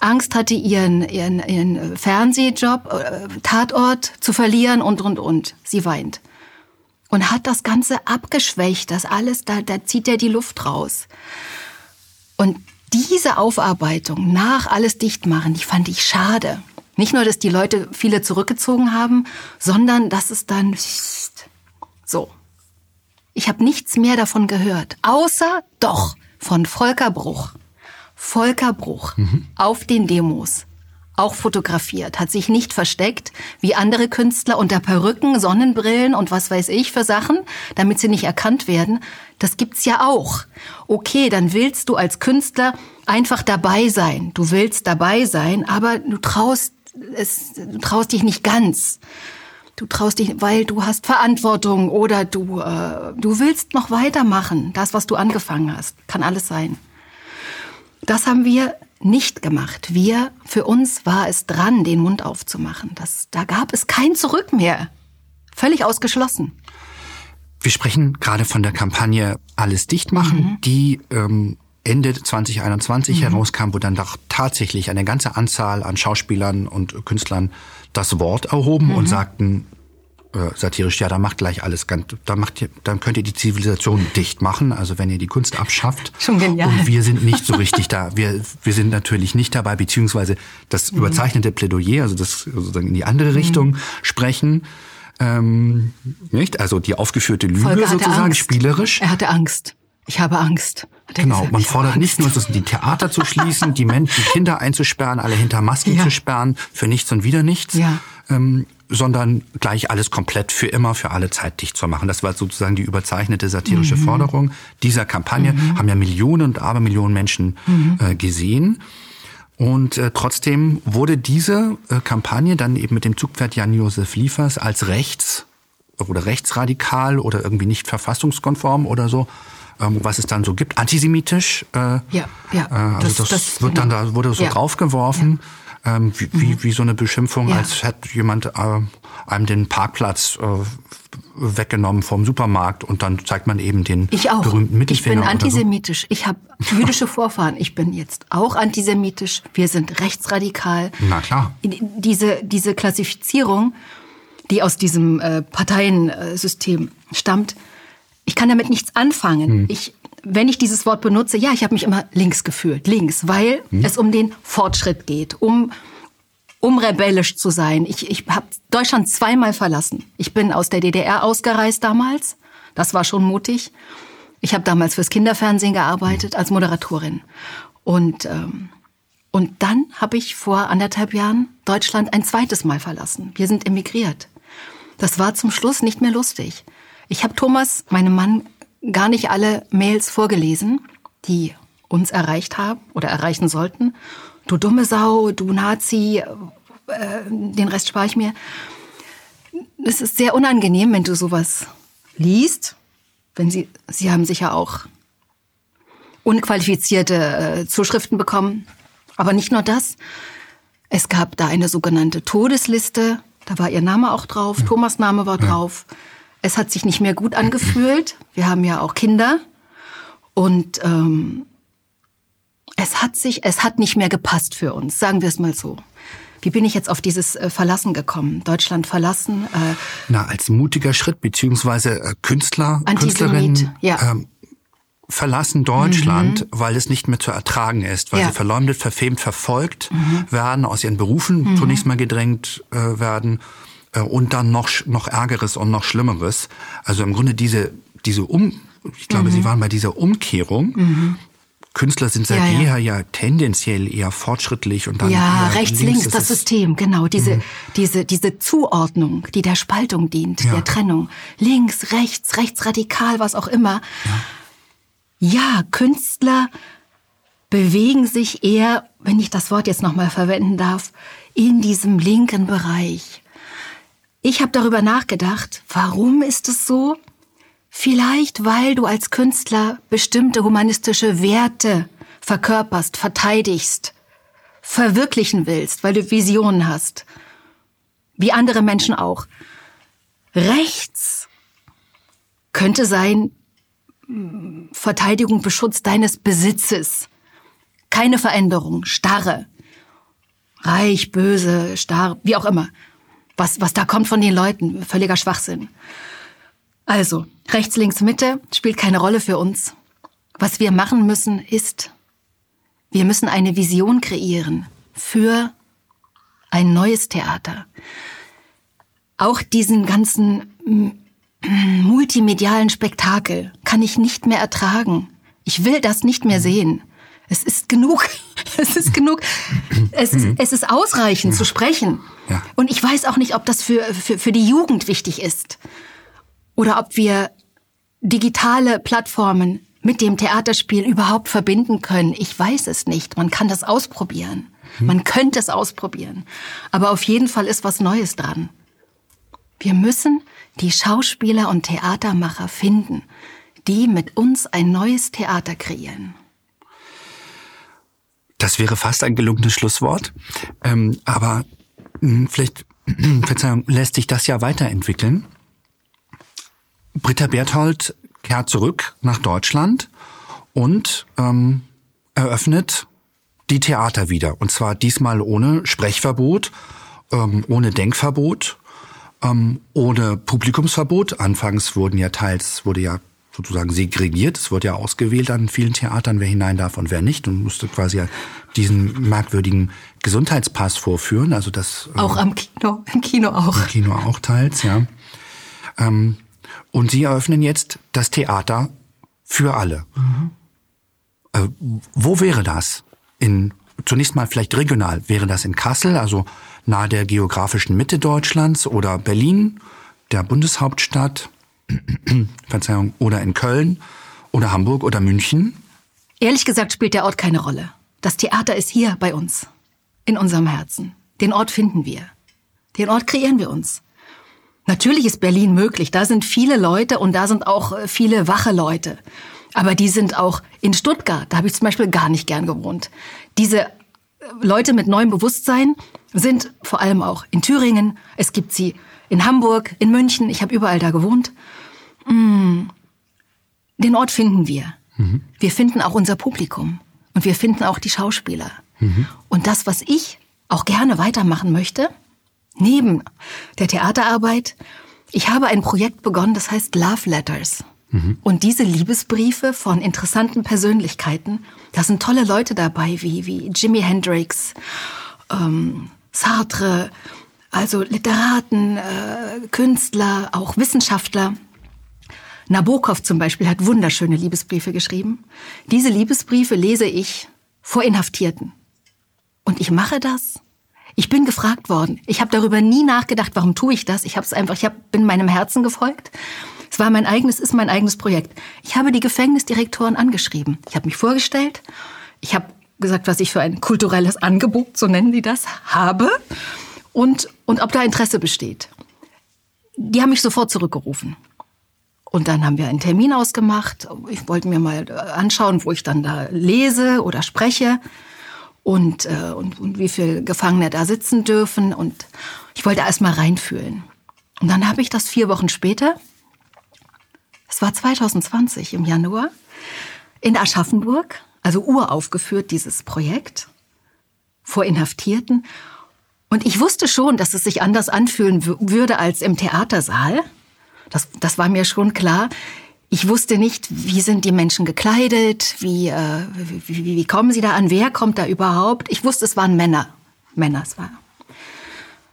Angst hatte, ihren, ihren, ihren Fernsehjob, äh, Tatort zu verlieren und, und, und. Sie weint. Und hat das Ganze abgeschwächt, das alles, da, da zieht er die Luft raus. Und diese Aufarbeitung nach alles dicht machen, die fand ich schade. Nicht nur, dass die Leute viele zurückgezogen haben, sondern dass es dann so. Ich habe nichts mehr davon gehört, außer doch von Volker Bruch. Volker Bruch auf den Demos, auch fotografiert, hat sich nicht versteckt, wie andere Künstler unter Perücken, Sonnenbrillen und was weiß ich für Sachen, damit sie nicht erkannt werden. Das gibt's ja auch. Okay, dann willst du als Künstler einfach dabei sein. Du willst dabei sein, aber du traust es, du traust dich nicht ganz. du traust dich, weil du hast Verantwortung oder du, äh, du willst noch weitermachen, das, was du angefangen hast. Kann alles sein. Das haben wir nicht gemacht. Wir, für uns war es dran, den Mund aufzumachen. Das, da gab es kein Zurück mehr. Völlig ausgeschlossen. Wir sprechen gerade von der Kampagne Alles dicht machen, mhm. die ähm, Ende 2021 mhm. herauskam, wo dann doch tatsächlich eine ganze Anzahl an Schauspielern und Künstlern das Wort erhoben mhm. und sagten, äh, satirisch, ja, da macht gleich alles ganz, da macht ihr, dann könnt ihr die Zivilisation dicht machen, also wenn ihr die Kunst abschafft. Schon genial. Und wir sind nicht so richtig da. Wir, wir sind natürlich nicht dabei, beziehungsweise das mhm. überzeichnete Plädoyer, also das sozusagen in die andere Richtung mhm. sprechen. Ähm, nicht? Also die aufgeführte Lüge sozusagen, Angst. spielerisch. Er hatte Angst. Ich habe Angst. Genau, gesagt, man fordert nicht nur, die Theater zu schließen, die Menschen, die <laughs> Kinder einzusperren, alle hinter Masken ja. zu sperren, für nichts und wieder nichts, ja. ähm, sondern gleich alles komplett für immer, für alle Zeit dicht zu machen. Das war sozusagen die überzeichnete satirische mhm. Forderung dieser Kampagne. Mhm. Haben ja Millionen und Abermillionen Menschen mhm. äh, gesehen. Und äh, trotzdem wurde diese äh, Kampagne dann eben mit dem Zugpferd Jan-Josef Liefers als rechts oder rechtsradikal oder irgendwie nicht verfassungskonform oder so ähm, was es dann so gibt, antisemitisch. Äh, ja, ja. Äh, also das, das, das wird genau. dann da wurde so ja. draufgeworfen. Ja. Ähm, wie, mhm. wie, wie so eine Beschimpfung, ja. als hätte jemand äh, einem den Parkplatz äh, weggenommen vom Supermarkt und dann zeigt man eben den berühmten Mittelfinger. Ich bin antisemitisch. So. Ich habe jüdische Vorfahren. Ich bin jetzt auch antisemitisch. Wir sind rechtsradikal. Na klar. Diese, diese Klassifizierung, die aus diesem äh, Parteiensystem stammt, ich kann damit nichts anfangen. Hm. Ich, wenn ich dieses Wort benutze, ja, ich habe mich immer links gefühlt, links, weil hm. es um den Fortschritt geht, um um rebellisch zu sein. Ich, ich habe Deutschland zweimal verlassen. Ich bin aus der DDR ausgereist damals. Das war schon mutig. Ich habe damals fürs Kinderfernsehen gearbeitet als Moderatorin. Und, ähm, und dann habe ich vor anderthalb Jahren Deutschland ein zweites Mal verlassen. Wir sind emigriert. Das war zum Schluss nicht mehr lustig. Ich habe Thomas, meinem Mann, gar nicht alle Mails vorgelesen, die uns erreicht haben oder erreichen sollten. Du dumme Sau, du Nazi, äh, den Rest spare ich mir. Es ist sehr unangenehm, wenn du sowas liest. Wenn Sie, Sie haben sicher auch unqualifizierte äh, Zuschriften bekommen. Aber nicht nur das. Es gab da eine sogenannte Todesliste. Da war Ihr Name auch drauf. Thomas Name war drauf. Es hat sich nicht mehr gut angefühlt. Wir haben ja auch Kinder. Und ähm, es hat sich, es hat nicht mehr gepasst für uns, sagen wir es mal so. Wie bin ich jetzt auf dieses äh, Verlassen gekommen? Deutschland verlassen? Äh, Na, als mutiger Schritt, beziehungsweise äh, Künstler, Künstlerinnen ja. ähm, verlassen Deutschland, mhm. weil es nicht mehr zu ertragen ist, weil ja. sie verleumdet, verfemt, verfolgt mhm. werden, aus ihren Berufen mhm. zunächst mal gedrängt äh, werden und dann noch, noch Ärgeres und noch Schlimmeres. Also im Grunde diese, diese Um, ich glaube, mhm. Sie waren bei dieser Umkehrung. Mhm. Künstler sind seit ja, ja. jeher ja tendenziell eher fortschrittlich und dann ja rechts links, links das System genau diese mhm. diese diese Zuordnung die der Spaltung dient ja. der Trennung links rechts rechtsradikal was auch immer ja, ja Künstler bewegen sich eher wenn ich das Wort jetzt noch mal verwenden darf in diesem linken Bereich ich habe darüber nachgedacht, warum ist es so? Vielleicht, weil du als Künstler bestimmte humanistische Werte verkörperst, verteidigst, verwirklichen willst, weil du Visionen hast. Wie andere Menschen auch. Rechts könnte sein Verteidigung, Beschutz deines Besitzes. Keine Veränderung, starre. Reich, böse, starr, wie auch immer was, was da kommt von den Leuten, völliger Schwachsinn. Also, rechts, links, Mitte spielt keine Rolle für uns. Was wir machen müssen, ist, wir müssen eine Vision kreieren für ein neues Theater. Auch diesen ganzen multimedialen Spektakel kann ich nicht mehr ertragen. Ich will das nicht mehr sehen. <laughs> Es ist genug. Es ist genug. Es ist, es ist ausreichend zu sprechen. Ja. Und ich weiß auch nicht, ob das für, für, für die Jugend wichtig ist. Oder ob wir digitale Plattformen mit dem Theaterspiel überhaupt verbinden können. Ich weiß es nicht. Man kann das ausprobieren. Hm. Man könnte es ausprobieren. Aber auf jeden Fall ist was Neues dran. Wir müssen die Schauspieler und Theatermacher finden, die mit uns ein neues Theater kreieren. Das wäre fast ein gelungenes Schlusswort. Ähm, aber mh, hm, vielleicht, <clears throat> Verzeihung, lässt sich das ja weiterentwickeln. Britta Berthold kehrt zurück nach Deutschland und ähm, eröffnet die Theater wieder. Und zwar diesmal ohne Sprechverbot, ähm, ohne Denkverbot, ähm, ohne Publikumsverbot. Anfangs wurden ja teils, wurde ja sozusagen segregiert. Es wurde ja ausgewählt an vielen Theatern, wer hinein darf und wer nicht und musste quasi diesen merkwürdigen Gesundheitspass vorführen. Also das auch ähm, am Kino, im Kino auch. Im Kino auch teils, ja. Ähm, und sie eröffnen jetzt das Theater für alle. Mhm. Äh, wo wäre das? In zunächst mal vielleicht regional. Wäre das in Kassel, also nahe der geografischen Mitte Deutschlands oder Berlin, der Bundeshauptstadt, <clears throat> Verzeihung, oder in Köln oder Hamburg oder München? Ehrlich gesagt spielt der Ort keine Rolle. Das Theater ist hier bei uns, in unserem Herzen. Den Ort finden wir. Den Ort kreieren wir uns. Natürlich ist Berlin möglich. Da sind viele Leute und da sind auch äh, viele wache Leute. Aber die sind auch in Stuttgart. Da habe ich zum Beispiel gar nicht gern gewohnt. Diese äh, Leute mit neuem Bewusstsein sind vor allem auch in Thüringen. Es gibt sie in Hamburg, in München. Ich habe überall da gewohnt. Mm. Den Ort finden wir. Mhm. Wir finden auch unser Publikum. Und wir finden auch die Schauspieler. Mhm. Und das, was ich auch gerne weitermachen möchte, neben der Theaterarbeit, ich habe ein Projekt begonnen, das heißt Love Letters. Mhm. Und diese Liebesbriefe von interessanten Persönlichkeiten, da sind tolle Leute dabei, wie, wie Jimi Hendrix, ähm, Sartre, also Literaten, äh, Künstler, auch Wissenschaftler. Nabokov zum Beispiel hat wunderschöne Liebesbriefe geschrieben. Diese Liebesbriefe lese ich vor Inhaftierten. Und ich mache das. Ich bin gefragt worden. Ich habe darüber nie nachgedacht, warum tue ich das. Ich habe es einfach, ich hab, bin meinem Herzen gefolgt. Es war mein eigenes, ist mein eigenes Projekt. Ich habe die Gefängnisdirektoren angeschrieben. Ich habe mich vorgestellt. Ich habe gesagt, was ich für ein kulturelles Angebot, so nennen die das, habe und, und ob da Interesse besteht. Die haben mich sofort zurückgerufen. Und dann haben wir einen Termin ausgemacht. Ich wollte mir mal anschauen, wo ich dann da lese oder spreche und, äh, und, und wie viel Gefangene da sitzen dürfen. Und ich wollte erst mal reinfühlen. Und dann habe ich das vier Wochen später, es war 2020 im Januar, in Aschaffenburg, also uraufgeführt, dieses Projekt, vor Inhaftierten. Und ich wusste schon, dass es sich anders anfühlen würde als im Theatersaal. Das, das war mir schon klar. Ich wusste nicht, wie sind die Menschen gekleidet, wie, äh, wie, wie, wie kommen sie da an, wer kommt da überhaupt. Ich wusste, es waren Männer. Männer, es war,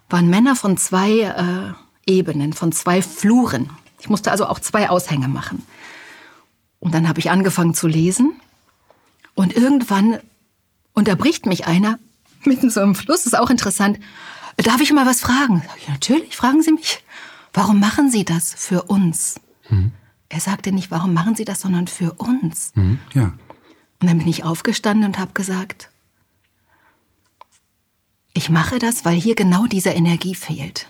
waren Männer von zwei äh, Ebenen, von zwei Fluren. Ich musste also auch zwei Aushänge machen. Und dann habe ich angefangen zu lesen und irgendwann unterbricht mich einer <laughs> mitten so im Fluss, ist auch interessant. Darf ich mal was fragen? Ich, natürlich, fragen Sie mich. Warum machen Sie das für uns? Mhm. Er sagte nicht, warum machen Sie das, sondern für uns. Mhm, ja. Und dann bin ich aufgestanden und habe gesagt, ich mache das, weil hier genau diese Energie fehlt.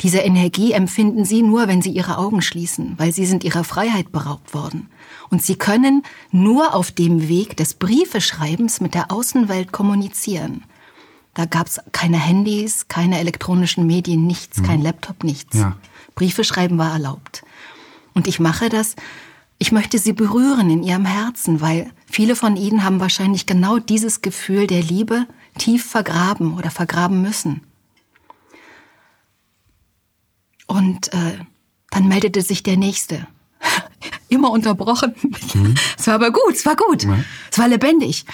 Diese Energie empfinden Sie nur, wenn Sie Ihre Augen schließen, weil Sie sind Ihrer Freiheit beraubt worden. Und Sie können nur auf dem Weg des Briefeschreibens mit der Außenwelt kommunizieren. Da gab es keine Handys, keine elektronischen Medien, nichts, mhm. kein Laptop, nichts. Ja. Briefe schreiben war erlaubt. Und ich mache das, ich möchte sie berühren in ihrem Herzen, weil viele von ihnen haben wahrscheinlich genau dieses Gefühl der Liebe tief vergraben oder vergraben müssen. Und äh, dann meldete sich der Nächste. <laughs> Immer unterbrochen. Mhm. Es war aber gut, es war gut. Mhm. Es war lebendig.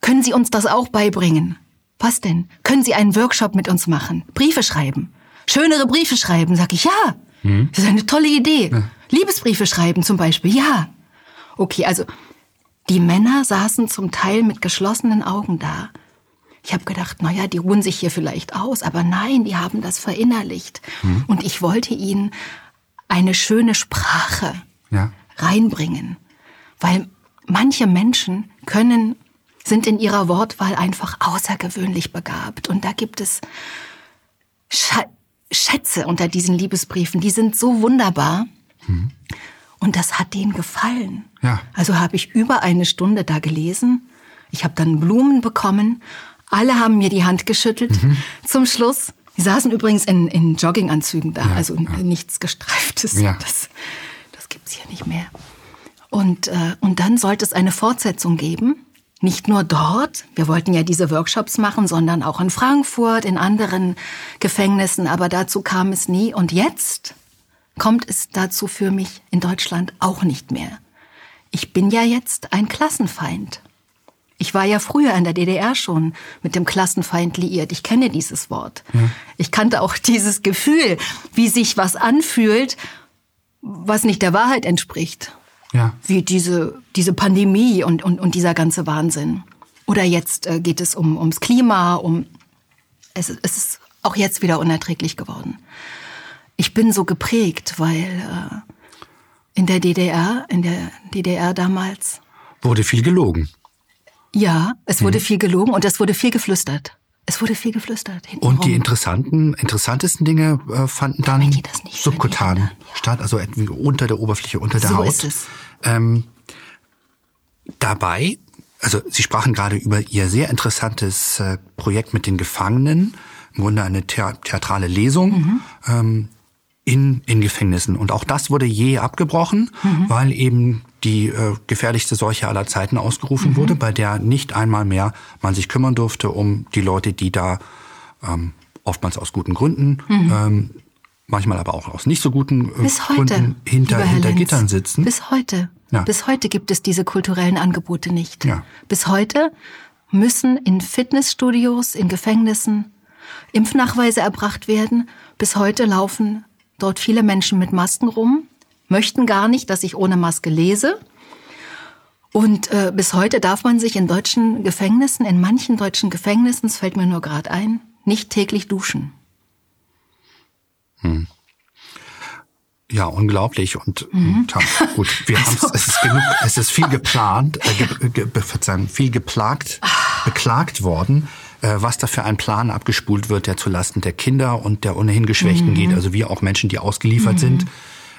Können Sie uns das auch beibringen? Was denn? Können Sie einen Workshop mit uns machen? Briefe schreiben? Schönere Briefe schreiben? Sag ich, ja. Hm? Das ist eine tolle Idee. Ja. Liebesbriefe schreiben zum Beispiel? Ja. Okay, also die Männer saßen zum Teil mit geschlossenen Augen da. Ich habe gedacht, na ja, die ruhen sich hier vielleicht aus, aber nein, die haben das verinnerlicht. Hm. Und ich wollte ihnen eine schöne Sprache ja. reinbringen, weil manche Menschen können sind in ihrer Wortwahl einfach außergewöhnlich begabt. Und da gibt es Schätze unter diesen Liebesbriefen. Die sind so wunderbar. Und das hat denen gefallen. Ja. Also habe ich über eine Stunde da gelesen. Ich habe dann Blumen bekommen. Alle haben mir die Hand geschüttelt. Zum Schluss. Die saßen übrigens in, in Jogginganzügen da, Ja, also ja. nichts Gestreiftes. Ja. Das, das gibt's hier nicht mehr. Und, äh, und dann sollte es eine Fortsetzung geben. Nicht nur dort, wir wollten ja diese Workshops machen, sondern auch in Frankfurt, in anderen Gefängnissen, aber dazu kam es nie. Und jetzt kommt es dazu für mich in Deutschland auch nicht mehr. Ich bin ja jetzt ein Klassenfeind. Ich war ja früher in der DDR schon mit dem Klassenfeind liiert. Ich kenne dieses Wort. Ich kannte auch <laughs> dieses Gefühl, wie sich was anfühlt, was nicht der Wahrheit entspricht. Ja. Wie diese, diese Pandemie und, und, und dieser ganze Wahnsinn. Oder jetzt äh, geht es um, ums Klima, um, es, ist- es ist auch jetzt wieder unerträglich geworden. Ich bin so geprägt, weil äh, in der DDR, in der DDR damals, Wurde viel gelogen. ja, es wurde Mhm. viel gelogen und es wurde viel geflüstert. Es wurde viel geflüstert. Und die interessanten, interessantesten Dinge äh, fanden dann subkutan hören, statt, also unter der Oberfläche, unter der So Haut. ist es. Ähm, dabei, also Sie sprachen gerade über Ihr sehr interessantes äh, Projekt mit den Gefangenen, im Grunde eine Thea theatrale Lesung. Mhm. Ähm, in, in Gefängnissen. Und auch das wurde je abgebrochen, Mhm. weil eben die äh, gefährlichste Seuche aller Zeiten ausgerufen Mhm. wurde, bei der nicht einmal mehr man sich kümmern durfte um die Leute, die da ähm, oftmals aus guten Gründen, ähm, manchmal aber auch aus nicht so guten äh. Bis heute. Gründen hinter, hinter Lenz. Gittern sitzen. Bis heute. Ja. Bis heute gibt es diese kulturellen Angebote nicht. Ja. Bis heute müssen in Fitnessstudios, in Gefängnissen Impfnachweise erbracht werden. Bis heute laufen dort viele Menschen mit Masken rum, möchten gar nicht, dass ich ohne Maske lese. Und äh, bis heute darf man sich in deutschen Gefängnissen, in manchen deutschen Gefängnissen, es fällt mir nur gerade ein, nicht täglich duschen. Ja, unglaublich. Und, Mhm. und ja, gut, wir <laughs> haben Also es ist genug, es ist viel geplant, äh, ge, ge, Verzeihung, viel geplagt, beklagt worden, äh, was da für ein Plan abgespult wird, der zulasten der Kinder und der ohnehin Geschwächten Mhm. geht. Also wir auch Menschen, die ausgeliefert sind,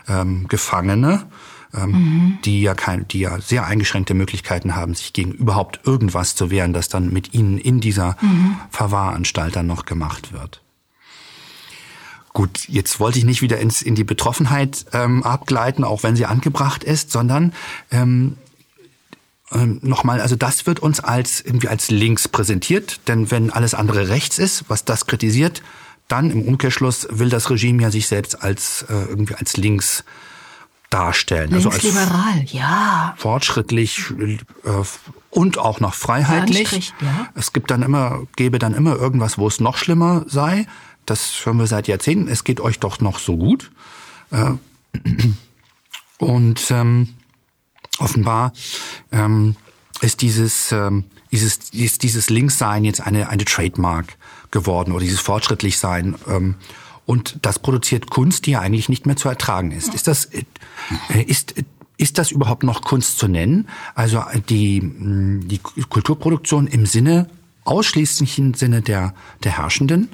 ähm, Gefangene, ähm, Mhm. die ja kein, die ja sehr eingeschränkte Möglichkeiten haben, sich gegen überhaupt irgendwas zu wehren, das dann mit ihnen in dieser Mhm. Verwahranstalt dann noch gemacht wird. Gut, jetzt wollte ich nicht wieder ins, in die Betroffenheit ähm, abgleiten, auch wenn sie angebracht ist, sondern ähm, ähm, nochmal, also das wird uns als irgendwie als links präsentiert, denn wenn alles andere rechts ist, was das kritisiert, dann im Umkehrschluss will das Regime ja sich selbst als äh, irgendwie als links darstellen, also als Linksliberal, ja. fortschrittlich äh, und auch noch freiheitlich. Anstrich, ja. Es gibt dann immer, gäbe dann immer irgendwas, wo es noch schlimmer sei. Das hören wir seit Jahrzehnten. Es geht euch doch noch so gut. Äh, <clears throat> Und ähm, offenbar ähm, ist dieses, ähm, dieses, ist dieses Linkssein jetzt eine, eine Trademark geworden oder dieses Fortschrittlichsein. Ähm, und das produziert Kunst, die ja eigentlich nicht mehr zu ertragen ist. Ist das, äh, ist, ist das überhaupt noch Kunst zu nennen? Also die, mh, die Kulturproduktion im Sinne, ausschließlichen Sinne der, der Herrschenden?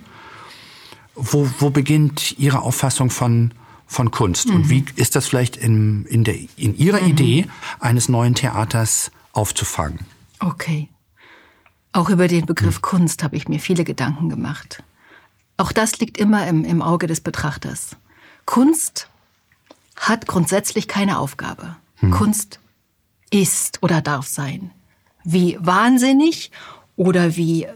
Wo, wo beginnt Ihre Auffassung von, von Kunst? Und wie ist das vielleicht in, in, der, in Ihrer Idee eines neuen Theaters aufzufangen? Okay. Auch über den Begriff Kunst habe ich mir viele Gedanken gemacht. Auch das liegt immer im, im Auge des Betrachters. Kunst hat grundsätzlich keine Aufgabe. Kunst ist oder darf sein. Wie wahnsinnig oder wie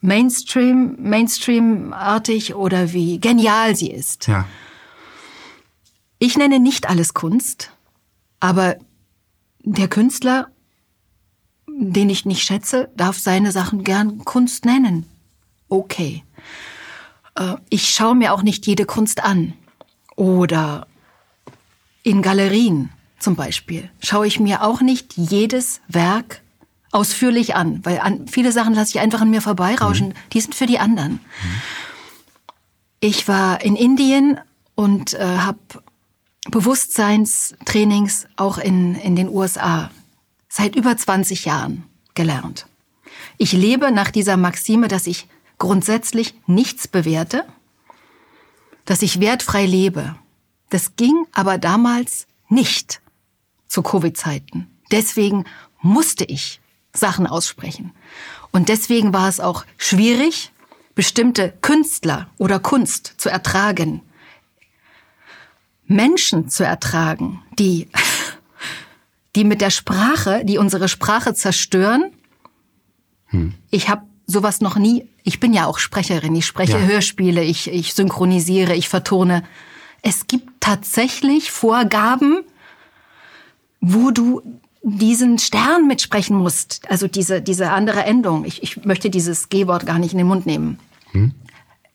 Mainstream, Mainstream-artig oder wie genial sie ist. Ja. Ich nenne nicht alles Kunst, aber der Künstler, den ich nicht schätze, darf seine Sachen gern Kunst nennen. Okay. Äh, Ich schaue mir auch nicht jede Kunst an. Oder in Galerien zum Beispiel schaue ich mir auch nicht jedes Werk ausführlich an, weil an, viele Sachen lasse ich einfach an mir vorbeirauschen. Die sind für die anderen. Ich war in Indien und äh, habe Bewusstseinstrainings auch in, in den USA seit über 20 Jahren gelernt. Ich lebe nach dieser Maxime, dass ich grundsätzlich nichts bewerte, dass ich wertfrei lebe. Das ging aber damals nicht zu Covid-Zeiten. Deswegen musste ich Sachen aussprechen. Und deswegen war es auch schwierig, bestimmte Künstler oder Kunst zu ertragen. Menschen zu ertragen, die, <laughs> die mit der Sprache, die unsere Sprache zerstören. Hm. Ich habe sowas noch nie, ich bin ja auch Sprecherin, ich spreche ja. Hörspiele, ich, ich synchronisiere, ich vertone. Es gibt tatsächlich Vorgaben, wo du diesen Stern mitsprechen musst, also diese, diese andere Endung. Ich, ich möchte dieses G-Wort gar nicht in den Mund nehmen. Hm?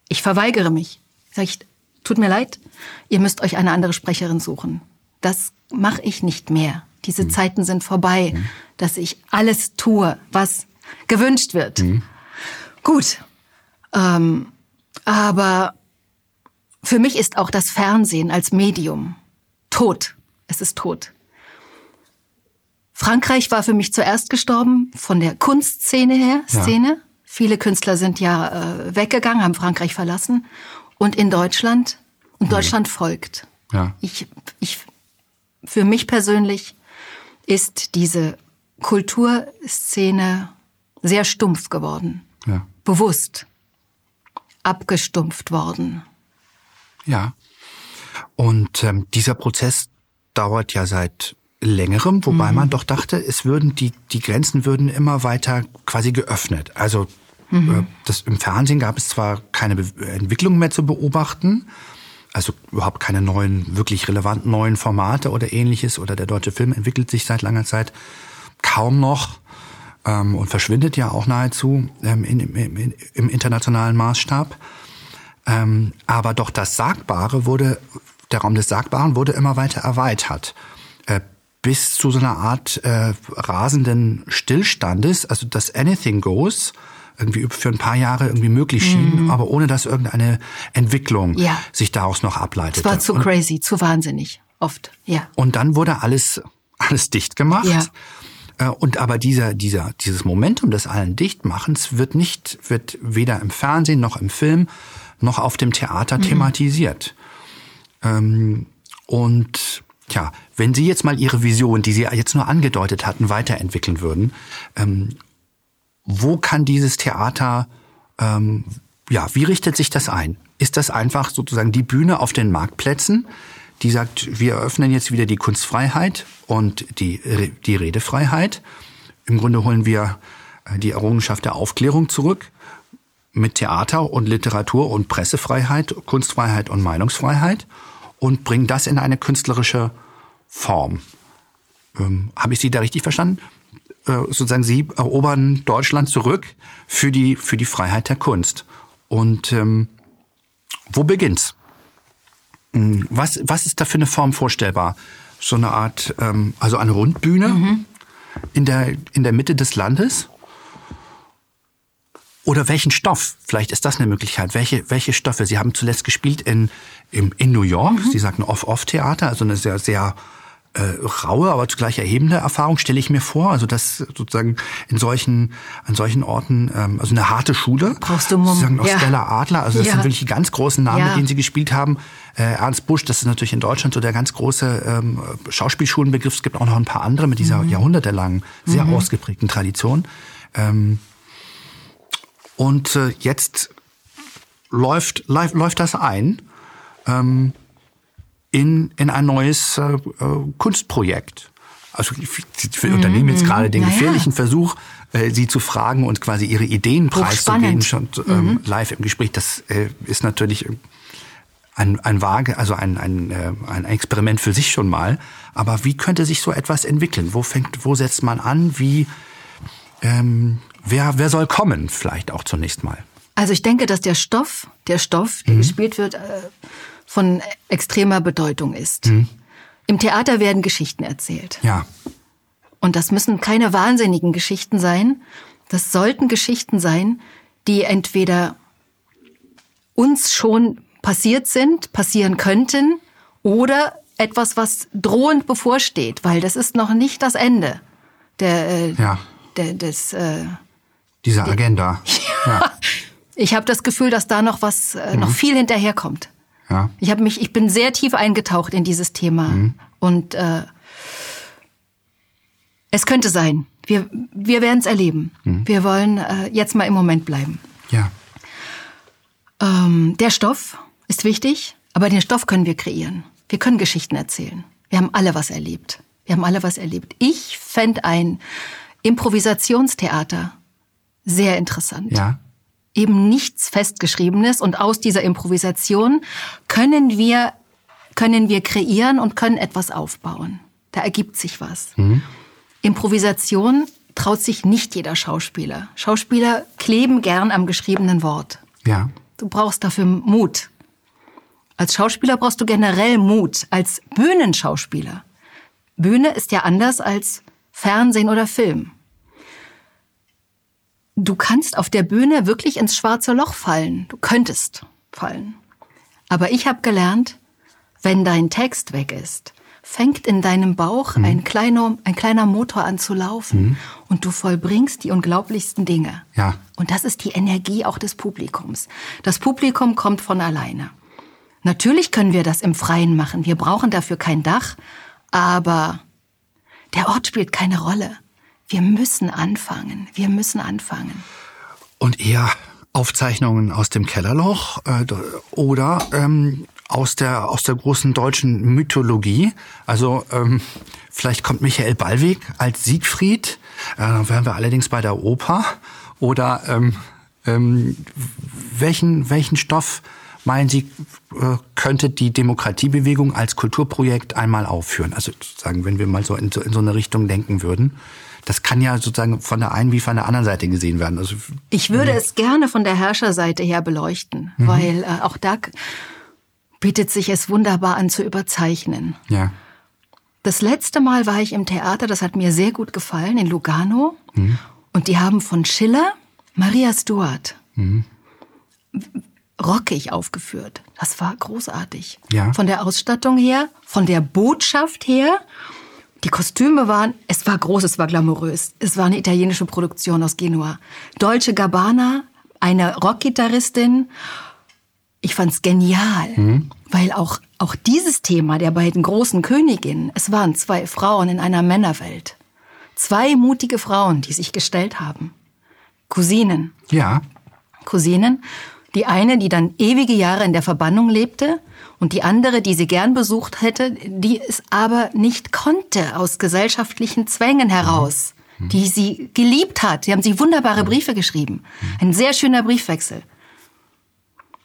Ich verweigere mich. Sag ich, tut mir leid, ihr müsst euch eine andere Sprecherin suchen. Das mache ich nicht mehr. Diese hm. Zeiten sind vorbei, hm. dass ich alles tue, was gewünscht wird. Hm. Gut, ähm, aber für mich ist auch das Fernsehen als Medium tot. Es ist tot. Frankreich war für mich zuerst gestorben, von der Kunstszene her, Szene. Ja. Viele Künstler sind ja äh, weggegangen, haben Frankreich verlassen. Und in Deutschland, und Deutschland mhm. folgt. Ja. Ich, ich, für mich persönlich ist diese Kulturszene sehr stumpf geworden. Ja. Bewusst abgestumpft worden. Ja. Und ähm, dieser Prozess dauert ja seit längerem, wobei mhm. man doch dachte, es würden die die Grenzen würden immer weiter quasi geöffnet. Also mhm. äh, das im Fernsehen gab es zwar keine Be Entwicklung mehr zu beobachten, also überhaupt keine neuen wirklich relevanten neuen Formate oder ähnliches oder der deutsche Film entwickelt sich seit langer Zeit kaum noch ähm, und verschwindet ja auch nahezu ähm, in, in, im internationalen Maßstab. Ähm, aber doch das Sagbare wurde, der Raum des Sagbaren wurde immer weiter erweitert. Bis zu so einer Art äh, rasenden Stillstandes, also dass Anything Goes irgendwie für ein paar Jahre irgendwie möglich schien, mhm. aber ohne dass irgendeine Entwicklung ja. sich daraus noch ableitet. Es war zu und, crazy, zu wahnsinnig, oft, ja. Und dann wurde alles, alles dicht gemacht. Ja. Äh, und aber dieser, dieser, dieses Momentum des allen Dichtmachens wird nicht, wird weder im Fernsehen noch im Film noch auf dem Theater mhm. thematisiert. Ähm, und Tja, wenn Sie jetzt mal Ihre Vision, die Sie jetzt nur angedeutet hatten, weiterentwickeln würden, ähm, wo kann dieses Theater, ähm, ja, wie richtet sich das ein? Ist das einfach sozusagen die Bühne auf den Marktplätzen, die sagt, wir eröffnen jetzt wieder die Kunstfreiheit und die, die Redefreiheit? Im Grunde holen wir äh, die Errungenschaft der Aufklärung zurück mit Theater und Literatur und Pressefreiheit, Kunstfreiheit und Meinungsfreiheit und bringen das in eine künstlerische Form. Ähm, Habe ich Sie da richtig verstanden? Äh, sozusagen Sie erobern Deutschland zurück für die, für die Freiheit der Kunst. Und ähm, wo beginnt's? Hm, was, was ist da für eine Form vorstellbar? So eine Art, ähm, also eine Rundbühne mhm. in, der, in der Mitte des Landes? Oder welchen Stoff? Vielleicht ist das eine Möglichkeit. Welche, welche Stoffe? Sie haben zuletzt gespielt in, in, in New York. Mhm. Sie sagten Off-Off-Theater, also eine sehr, sehr äh, raue, aber zugleich erhebende Erfahrung stelle ich mir vor. Also das sozusagen in solchen, an solchen Orten, ähm, also eine harte Schule. Brauchst du Mumm. Sie sagen auch ja. Stella Adler, also das ja. sind wirklich die ganz großen Namen, ja. mit denen Sie gespielt haben. Äh, Ernst Busch, das ist natürlich in Deutschland so der ganz große ähm, Schauspielschulenbegriff. Es gibt auch noch ein paar andere mit dieser mhm. jahrhundertelangen, sehr mhm. ausgeprägten Tradition. Ähm, und äh, jetzt läuft, läuft das ein ähm, in, in ein neues äh, äh Kunstprojekt. Also ich mhm. unternehmen jetzt gerade den gefährlichen naja. Versuch, äh, Sie zu fragen und quasi Ihre Ideen preiszugeben, schon ähm, mhm. live im Gespräch. Das äh, ist natürlich ein, ein Waage, also ein, ein, äh, ein Experiment für sich schon mal. Aber wie könnte sich so etwas entwickeln? Wo fängt, wo setzt man an? Wie, ähm, wer, wer soll kommen? Vielleicht auch zunächst mal. Also ich denke, dass der Stoff, der Stoff, der mhm. gespielt wird, äh, von extremer Bedeutung ist. Mhm. Im Theater werden Geschichten erzählt. Ja. Und das müssen keine wahnsinnigen Geschichten sein. Das sollten Geschichten sein, die entweder uns schon passiert sind, passieren könnten oder etwas, was drohend bevorsteht, weil das ist noch nicht das Ende der, äh, ja. der des äh, dieser Agenda. <laughs> ja. Ich habe das Gefühl, dass da noch was, äh, mhm. noch viel hinterherkommt. Ja. Ich habe mich, ich bin sehr tief eingetaucht in dieses Thema Mhm. und äh, es könnte sein. Wir, wir werden es erleben. Mhm. Wir wollen äh, jetzt mal im Moment bleiben. Ja. Ähm, der Stoff ist wichtig, aber den Stoff können wir kreieren. Wir können Geschichten erzählen. Wir haben alle was erlebt. Wir haben alle was erlebt. Ich fände ein Improvisationstheater sehr interessant. Ja. Eben nichts Festgeschriebenes und aus dieser Improvisation können wir, können wir kreieren und können etwas aufbauen. Da ergibt sich was. Improvisation traut sich nicht jeder Schauspieler. Schauspieler kleben gern am geschriebenen Wort. Ja. Du brauchst dafür Mut. Als Schauspieler brauchst du generell Mut. Als Bühnenschauspieler. Bühne ist ja anders als Fernsehen oder Film. Du kannst auf der Bühne wirklich ins schwarze Loch fallen. Du könntest fallen. Aber ich habe gelernt, wenn dein Text weg ist, fängt in deinem Bauch ein, kleiner, ein kleiner Motor an zu laufen und du vollbringst die unglaublichsten Dinge. Ja. Und das ist die Energie auch des Publikums. Das Publikum kommt von alleine. Natürlich können wir das im Freien machen. Wir brauchen dafür kein Dach, aber der Ort spielt keine Rolle. Wir müssen anfangen. Wir müssen anfangen. Und eher Aufzeichnungen aus dem Kellerloch äh, oder ähm, aus der aus der großen deutschen Mythologie. Also ähm, vielleicht kommt Michael Ballweg als Siegfried. Äh, wären wir allerdings bei der Oper. Oder ähm, ähm, welchen welchen Stoff meinen Sie äh, könnte die Demokratiebewegung als Kulturprojekt einmal aufführen? Also sozusagen, wenn wir mal so in, so in so eine Richtung denken würden. Das kann ja sozusagen von der einen wie von der anderen Seite gesehen werden. Also Ich würde es gerne von der Herrscherseite her beleuchten, weil äh, auch da bietet sich es wunderbar an zu überzeichnen. ja. Das letzte Mal war ich im Theater, das hat mir sehr gut gefallen, in Lugano. Und die haben von Schiller Maria Stuart rockig aufgeführt. Das war großartig. Ja. Von der Ausstattung her, von der Botschaft her. Die Kostüme waren, es war groß, es war glamourös. Es war eine italienische Produktion aus Genua. Deutsche Gabbana, eine Rockgitarristin. Ich fand's genial, weil auch, auch dieses Thema der beiden großen Königinnen, es waren zwei Frauen in einer Männerwelt. Zwei mutige Frauen, die sich gestellt haben. Cousinen. Ja. Cousinen. Die eine, die dann ewige Jahre in der Verbannung lebte und die andere, die sie gern besucht hätte, die es aber nicht konnte aus gesellschaftlichen Zwängen heraus, die sie geliebt hat. Sie haben sich wunderbare Briefe geschrieben. Ein sehr schöner Briefwechsel.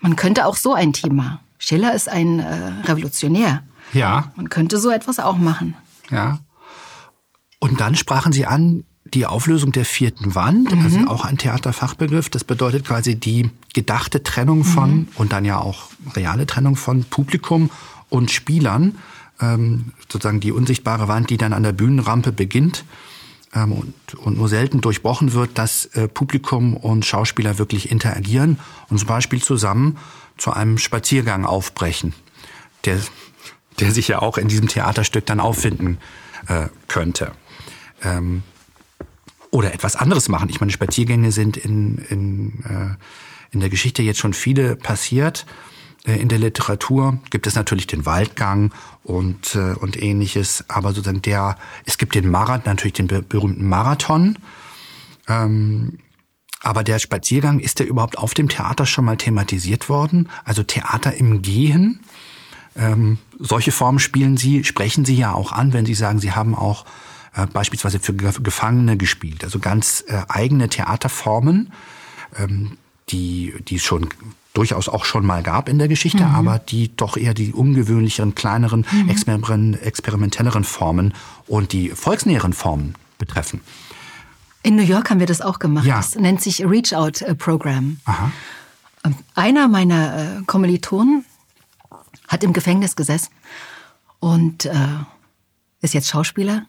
Man könnte auch so ein Thema. Schiller ist ein äh, Revolutionär. Ja. Man könnte so etwas auch machen. Ja. Und dann sprachen Sie an die Auflösung der vierten Wand, also auch ein Theaterfachbegriff. Das bedeutet quasi die gedachte Trennung von und dann ja auch reale Trennung von Publikum und Spielern. Ähm, sozusagen die unsichtbare Wand, die dann an der Bühnenrampe beginnt ähm, und, und nur selten durchbrochen wird, dass äh, Publikum und Schauspieler wirklich interagieren und zum Beispiel zusammen zu einem Spaziergang aufbrechen, der, der sich ja auch in diesem Theaterstück dann auffinden äh, könnte. Ähm, oder etwas anderes machen. Ich meine, Spaziergänge sind in, in, äh, in der Geschichte jetzt schon viele passiert. Äh, In der Literatur gibt es natürlich den Waldgang und, äh, und ähnliches, aber sozusagen der, es gibt den Marathon, natürlich den be- berühmten Marathon. Ähm, aber der Spaziergang, ist der überhaupt auf dem Theater schon mal thematisiert worden? Also Theater im Gehen? Ähm, solche Formen spielen Sie, sprechen Sie ja auch an, wenn Sie sagen, Sie haben auch äh, beispielsweise für Ge- Gefangene gespielt. Also ganz äh, eigene Theaterformen, ähm, die, die es schon durchaus auch schon mal gab in der Geschichte, aber die doch eher die ungewöhnlicheren, kleineren, exper experimentelleren Formen und die volksnäheren Formen betreffen. In New York haben wir das auch gemacht. Ja. Das nennt sich Reach Out äh, Program. Aha. Ähm, Einer meiner äh, Kommilitonen hat im Gefängnis gesessen und äh, ist jetzt Schauspieler.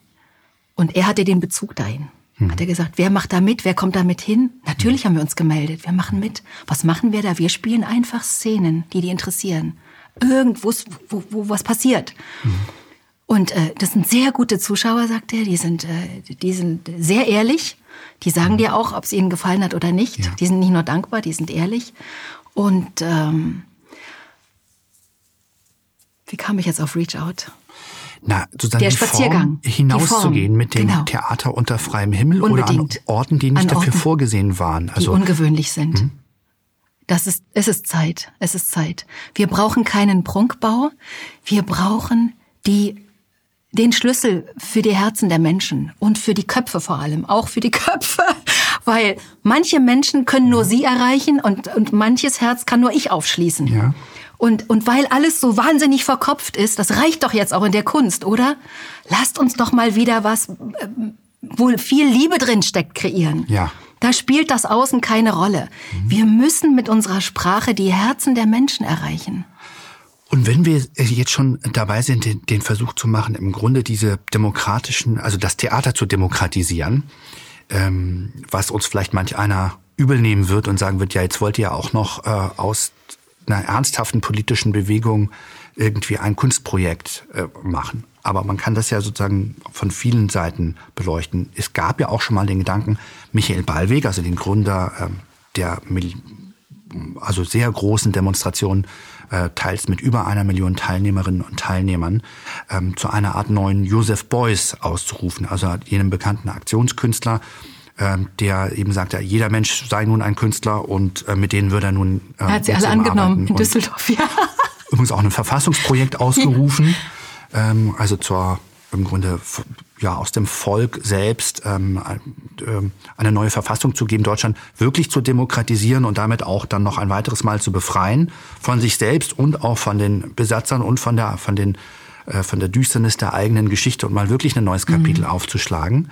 Und er hatte den Bezug dahin. Hat er gesagt, wer macht da mit, wer kommt da mit hin? Natürlich haben wir uns gemeldet, wir machen mit. Was machen wir da? Wir spielen einfach Szenen, die die interessieren. Irgendwo, wo, wo was passiert. Und äh, das sind sehr gute Zuschauer, sagt er. Die sind, äh, die sind sehr ehrlich. Die sagen dir auch, ob es ihnen gefallen hat oder nicht. Ja. Die sind nicht nur dankbar, die sind ehrlich. Und ähm, wie kam ich jetzt auf Reach Out? Na, sozusagen Der die Spaziergang, Form, die hinauszugehen mit dem genau. Theater unter freiem Himmel Unbedingt. oder an Orten, die nicht An dafür Orten, vorgesehen waren. die Also ungewöhnlich sind. Das ist, es ist Zeit. Es ist Zeit. Wir brauchen keinen Prunkbau. Wir brauchen die, den Schlüssel für die Herzen der Menschen und für die Köpfe vor allem. Auch für die <laughs> Köpfe. Weil manche Menschen können nur sie erreichen und, und manches Herz kann nur ich aufschließen. Ja. Und, und weil alles so wahnsinnig verkopft ist, das reicht doch jetzt auch in der Kunst, oder? Lasst uns doch mal wieder was, ähm, wo viel Liebe drin steckt, kreieren. Ja. Da spielt das Außen keine Rolle. Wir müssen mit unserer Sprache die Herzen der Menschen erreichen. Und wenn wir jetzt schon dabei sind, den, den Versuch zu machen, im Grunde diese demokratischen, also das Theater zu demokratisieren, ähm, was uns vielleicht manch einer übel nehmen wird und sagen wird, ja, jetzt wollt ihr ja auch noch äh, aus einer ernsthaften politischen Bewegung irgendwie ein Kunstprojekt äh, machen. Aber man kann das ja sozusagen von vielen Seiten beleuchten. Es gab ja auch schon mal den Gedanken, Michael Ballweg, also den Gründer ähm, der Mil also sehr großen Demonstrationen, äh, teils mit über einer Million Teilnehmerinnen und Teilnehmern, ähm, zu einer Art neuen Joseph Beuys auszurufen, also jenem bekannten Aktionskünstler, der eben sagt, ja, jeder Mensch sei nun ein Künstler und äh, mit denen würde er nun äh, Er hat sie alle angenommen arbeiten. in Düsseldorf, ja. <laughs> übrigens auch ein Verfassungsprojekt ausgerufen, ähm, also zur im Grunde ja aus dem Volk selbst ähm, ein- ähm, eine neue Verfassung zu geben, Deutschland wirklich zu demokratisieren und damit auch dann noch ein weiteres Mal zu befreien von sich selbst und auch von den Besatzern und von der von den äh, von der Düsternis der eigenen Geschichte und mal wirklich ein neues Kapitel aufzuschlagen.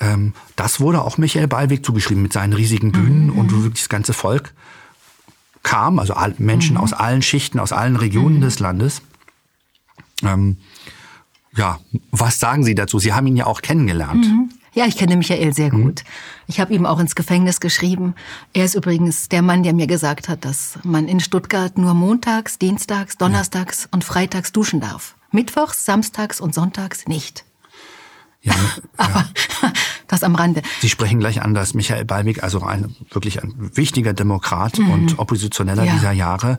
Ähm, das wurde auch Michael Ballweg zugeschrieben mit seinen riesigen Bühnen und wo wirklich das ganze Volk kam, also Menschen aus allen Schichten, aus allen Regionen des Landes. Ähm, ja, was sagen Sie dazu? Sie haben ihn ja auch kennengelernt. Ja, ich kenne Michael sehr gut. Ich habe ihm auch ins Gefängnis geschrieben. Er ist übrigens der Mann, der mir gesagt hat, dass man in Stuttgart nur montags, dienstags, donnerstags und freitags duschen darf. Mittwochs, samstags und sonntags nicht. <laughs> Ja, Aber das am Rande. Sie sprechen gleich an, dass Michael Ballweg, also ein wirklich ein wichtiger Demokrat und Oppositioneller Ja. dieser Jahre,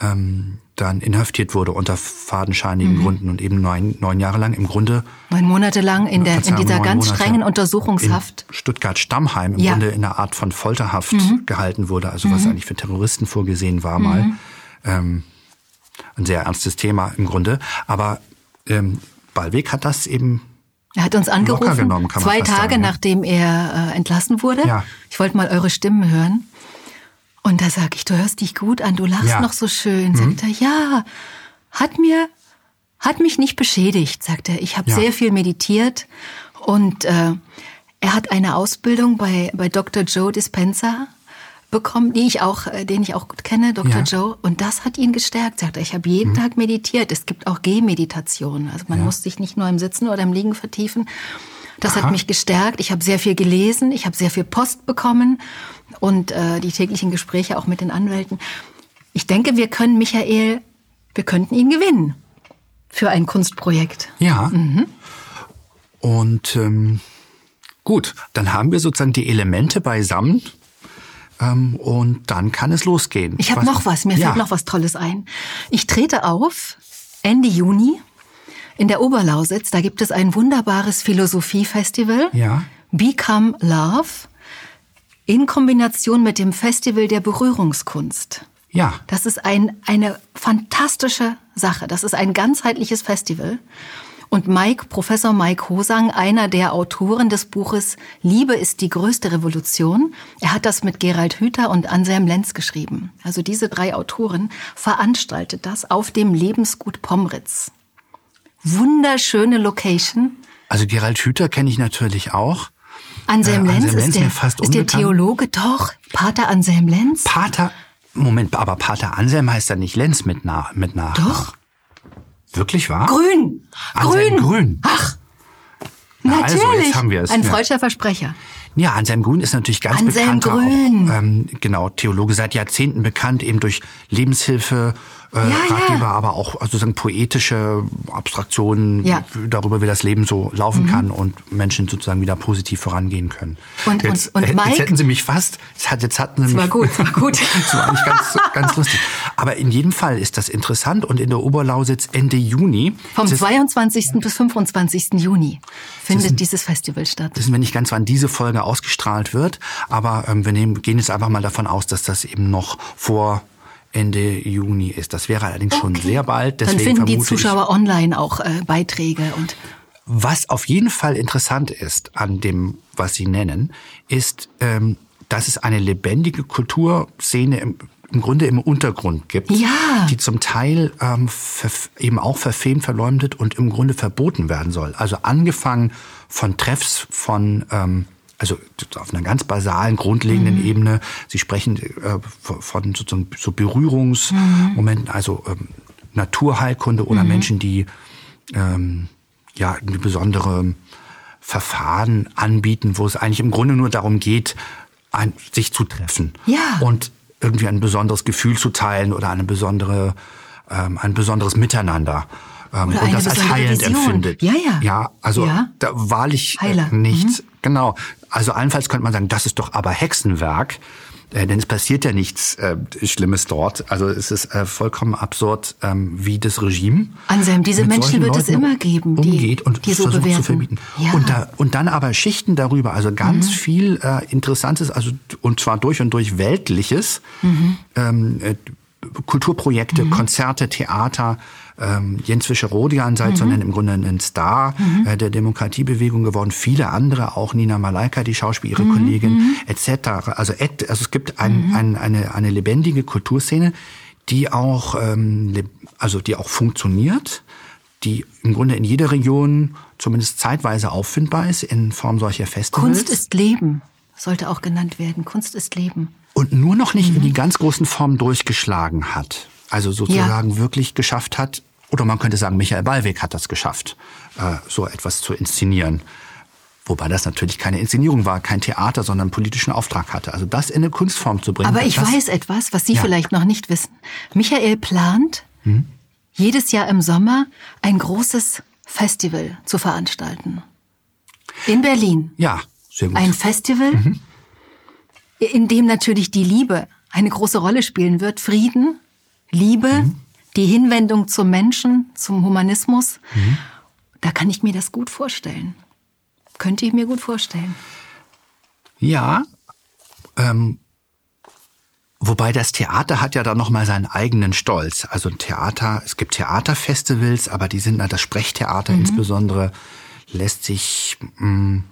ähm, dann inhaftiert wurde unter fadenscheinigen Gründen und eben neun, neun Jahre lang im Grunde Neun Monate lang in, der, in dieser ganz Monate strengen Untersuchungshaft. in Stuttgart-Stammheim im Ja. Grunde in einer Art von Folterhaft Mhm. gehalten wurde, also was eigentlich für Terroristen vorgesehen war mal. Ähm, ein sehr ernstes Thema im Grunde. Aber ähm, Ballweg hat das eben Er hat uns angerufen, genommen, zwei Tage sagen, ja. nachdem er äh, entlassen wurde. Ja. Ich wollte mal eure Stimmen hören. Und da sag ich, du hörst dich gut an, du lachst Ja. Mhm. noch so schön. Sagt er, ja, hat mir, hat mich nicht beschädigt, sagt er. Ich habe sehr viel meditiert und äh, er hat eine Ausbildung bei, bei Dr. Joe Dispenza bekommen, die ich auch, äh, den ich auch gut kenne, Dr. Ja. Mhm. Joe. Und das hat ihn gestärkt, sagt er. Ich habe jeden Tag meditiert. Es gibt auch Gehmeditation. Also man muss sich nicht nur im Sitzen oder im Liegen vertiefen. Das Aha. hat mich gestärkt. Ich habe sehr viel gelesen. Ich habe sehr viel Post bekommen und äh, die täglichen Gespräche auch mit den Anwälten. Ich denke, wir können Michael, wir könnten ihn gewinnen für ein Kunstprojekt. Ja. Mhm. Und ähm, gut, dann haben wir sozusagen die Elemente beisammen ähm, und dann kann es losgehen. Ich habe noch was, mir ja. fällt noch was Tolles ein. Ich trete auf Ende Juni in der Oberlausitz. Da gibt es ein wunderbares Philosophiefestival. Ja. Become Love in Kombination mit dem Festival der Berührungskunst. Ja, Das ist ein, eine fantastische Sache. Das ist ein ganzheitliches Festival. Und Mike, Professor Mike Hosang, einer der Autoren des Buches Liebe ist die größte Revolution, er hat das mit Gerald Hüther und Anselm Lenz geschrieben. Also diese drei Autoren veranstaltet das auf dem Lebensgut Pomritz. Wunderschöne Location. also Gerald Hüther kenne ich natürlich auch. Anselm Äh, Lenz, Anselm Lenz ist, der, ist der. Theologe, doch. Pater Anselm Lenz. Pater, Moment, aber Pater Anselm heißt ja nicht Lenz mit, na, mit nach. Doch. Wirklich wahr? Grün. Anselm Grün. Grün. Ach. Na, also, Natürlich. jetzt haben wir es, Ein ja. freudscher Versprecher. Ja, Anselm Grün ist natürlich ganz Anselm bekannter, Grün. Auch, ähm, genau, Theologe seit Jahrzehnten bekannt, eben durch Lebenshilfe, äh, Ja, ja. Aber auch also sozusagen poetische Abstraktionen Ja. darüber, wie das Leben so laufen kann und Menschen sozusagen wieder positiv vorangehen können. Und- jetzt, und- und äh, Mike? jetzt hätten Sie mich fast, jetzt, hat, jetzt hatten Sie Das mich war gut, das war <laughs> gut. das war eigentlich ganz, ganz lustig. Aber in jedem Fall ist das interessant und in der Oberlausitz Ende Juni. Vom ist- 22. bis 25. Juni findet dieses Festival statt. wissen wir nicht ganz, wann diese Folge ausgestrahlt wird, aber ähm, wir nehmen, gehen jetzt einfach mal davon aus, dass das eben noch vor Ende Juni ist. Das wäre allerdings schon sehr bald. Dann Deswegen finden die Zuschauer online auch äh, Beiträge und Ich, was auf jeden Fall interessant ist an dem, was Sie nennen, ist, ähm, dass es eine lebendige Kulturszene im, im Grunde im Untergrund gibt, Ja. die zum Teil ähm, eben auch verfemt, verleumdet und im Grunde verboten werden soll. Also angefangen von Treffs von ähm, also auf einer ganz basalen, grundlegenden Mhm. Ebene. Sie sprechen äh, von sozusagen so Berührungsmomenten, also ähm, Naturheilkunde oder Mhm. Menschen, die ähm, ja eine besondere Verfahren anbieten, wo es eigentlich im Grunde nur darum geht, ein, sich zu treffen Ja. und irgendwie ein besonderes Gefühl zu teilen oder eine besondere, ähm, ein besonderes Miteinander. Ähm, und das als heilend Vision. empfindet. Ja, ja. Ja, also Ja. da wahrlich äh, Heiler. Mhm. nicht. Genau. Also allenfalls könnte man sagen, das ist doch aber Hexenwerk. Äh, denn es passiert ja nichts äh, Schlimmes dort. Also es ist äh, vollkommen absurd, ähm, wie das Regime. Anselm, diese Menschen wird es Leuten immer geben, die- umgeht und die so versucht bewerten. zu verbieten. Ja. Und, da, und dann aber Schichten darüber, also ganz viel äh, Interessantes, also und zwar durch und durch Weltliches, ähm, äh, Kulturprojekte, Konzerte, Theater. Ähm, Jens Fischer-Rodian sei zu nennen, im Grunde ein Star äh, der Demokratiebewegung geworden. Viele andere, auch Nina Malaika, die Schauspiel, ihre Kollegin, etc. Also, et, also es gibt ein, ein, eine, eine lebendige Kulturszene, die auch, ähm, also die auch funktioniert, die im Grunde in jeder Region zumindest zeitweise auffindbar ist in Form solcher Festivals. Kunst ist Leben, sollte auch genannt werden. Kunst ist Leben. und nur noch nicht in Mhm. die ganz großen Formen durchgeschlagen hat. Also sozusagen wirklich geschafft hat, oder man könnte sagen, Michael Ballweg hat das geschafft, äh, so etwas zu inszenieren. Wobei das natürlich keine Inszenierung war, kein Theater, sondern einen politischen Auftrag hatte. Also das in eine Kunstform zu bringen. Aber ich das, weiß etwas, was Sie Ja. vielleicht noch nicht wissen. Michael plant, jedes Jahr im Sommer ein großes Festival zu veranstalten. In Berlin. Ja, sehr gut. Ein Festival, in dem natürlich die Liebe eine große Rolle spielen wird. Frieden, Liebe, die Hinwendung zum Menschen, zum Humanismus. Da kann ich mir das gut vorstellen. Könnte ich mir gut vorstellen. Ja, ähm, wobei das Theater hat ja dann noch mal seinen eigenen Stolz. Also ein Theater, es gibt Theaterfestivals, aber die sind das Sprechtheater insbesondere lässt sich mh,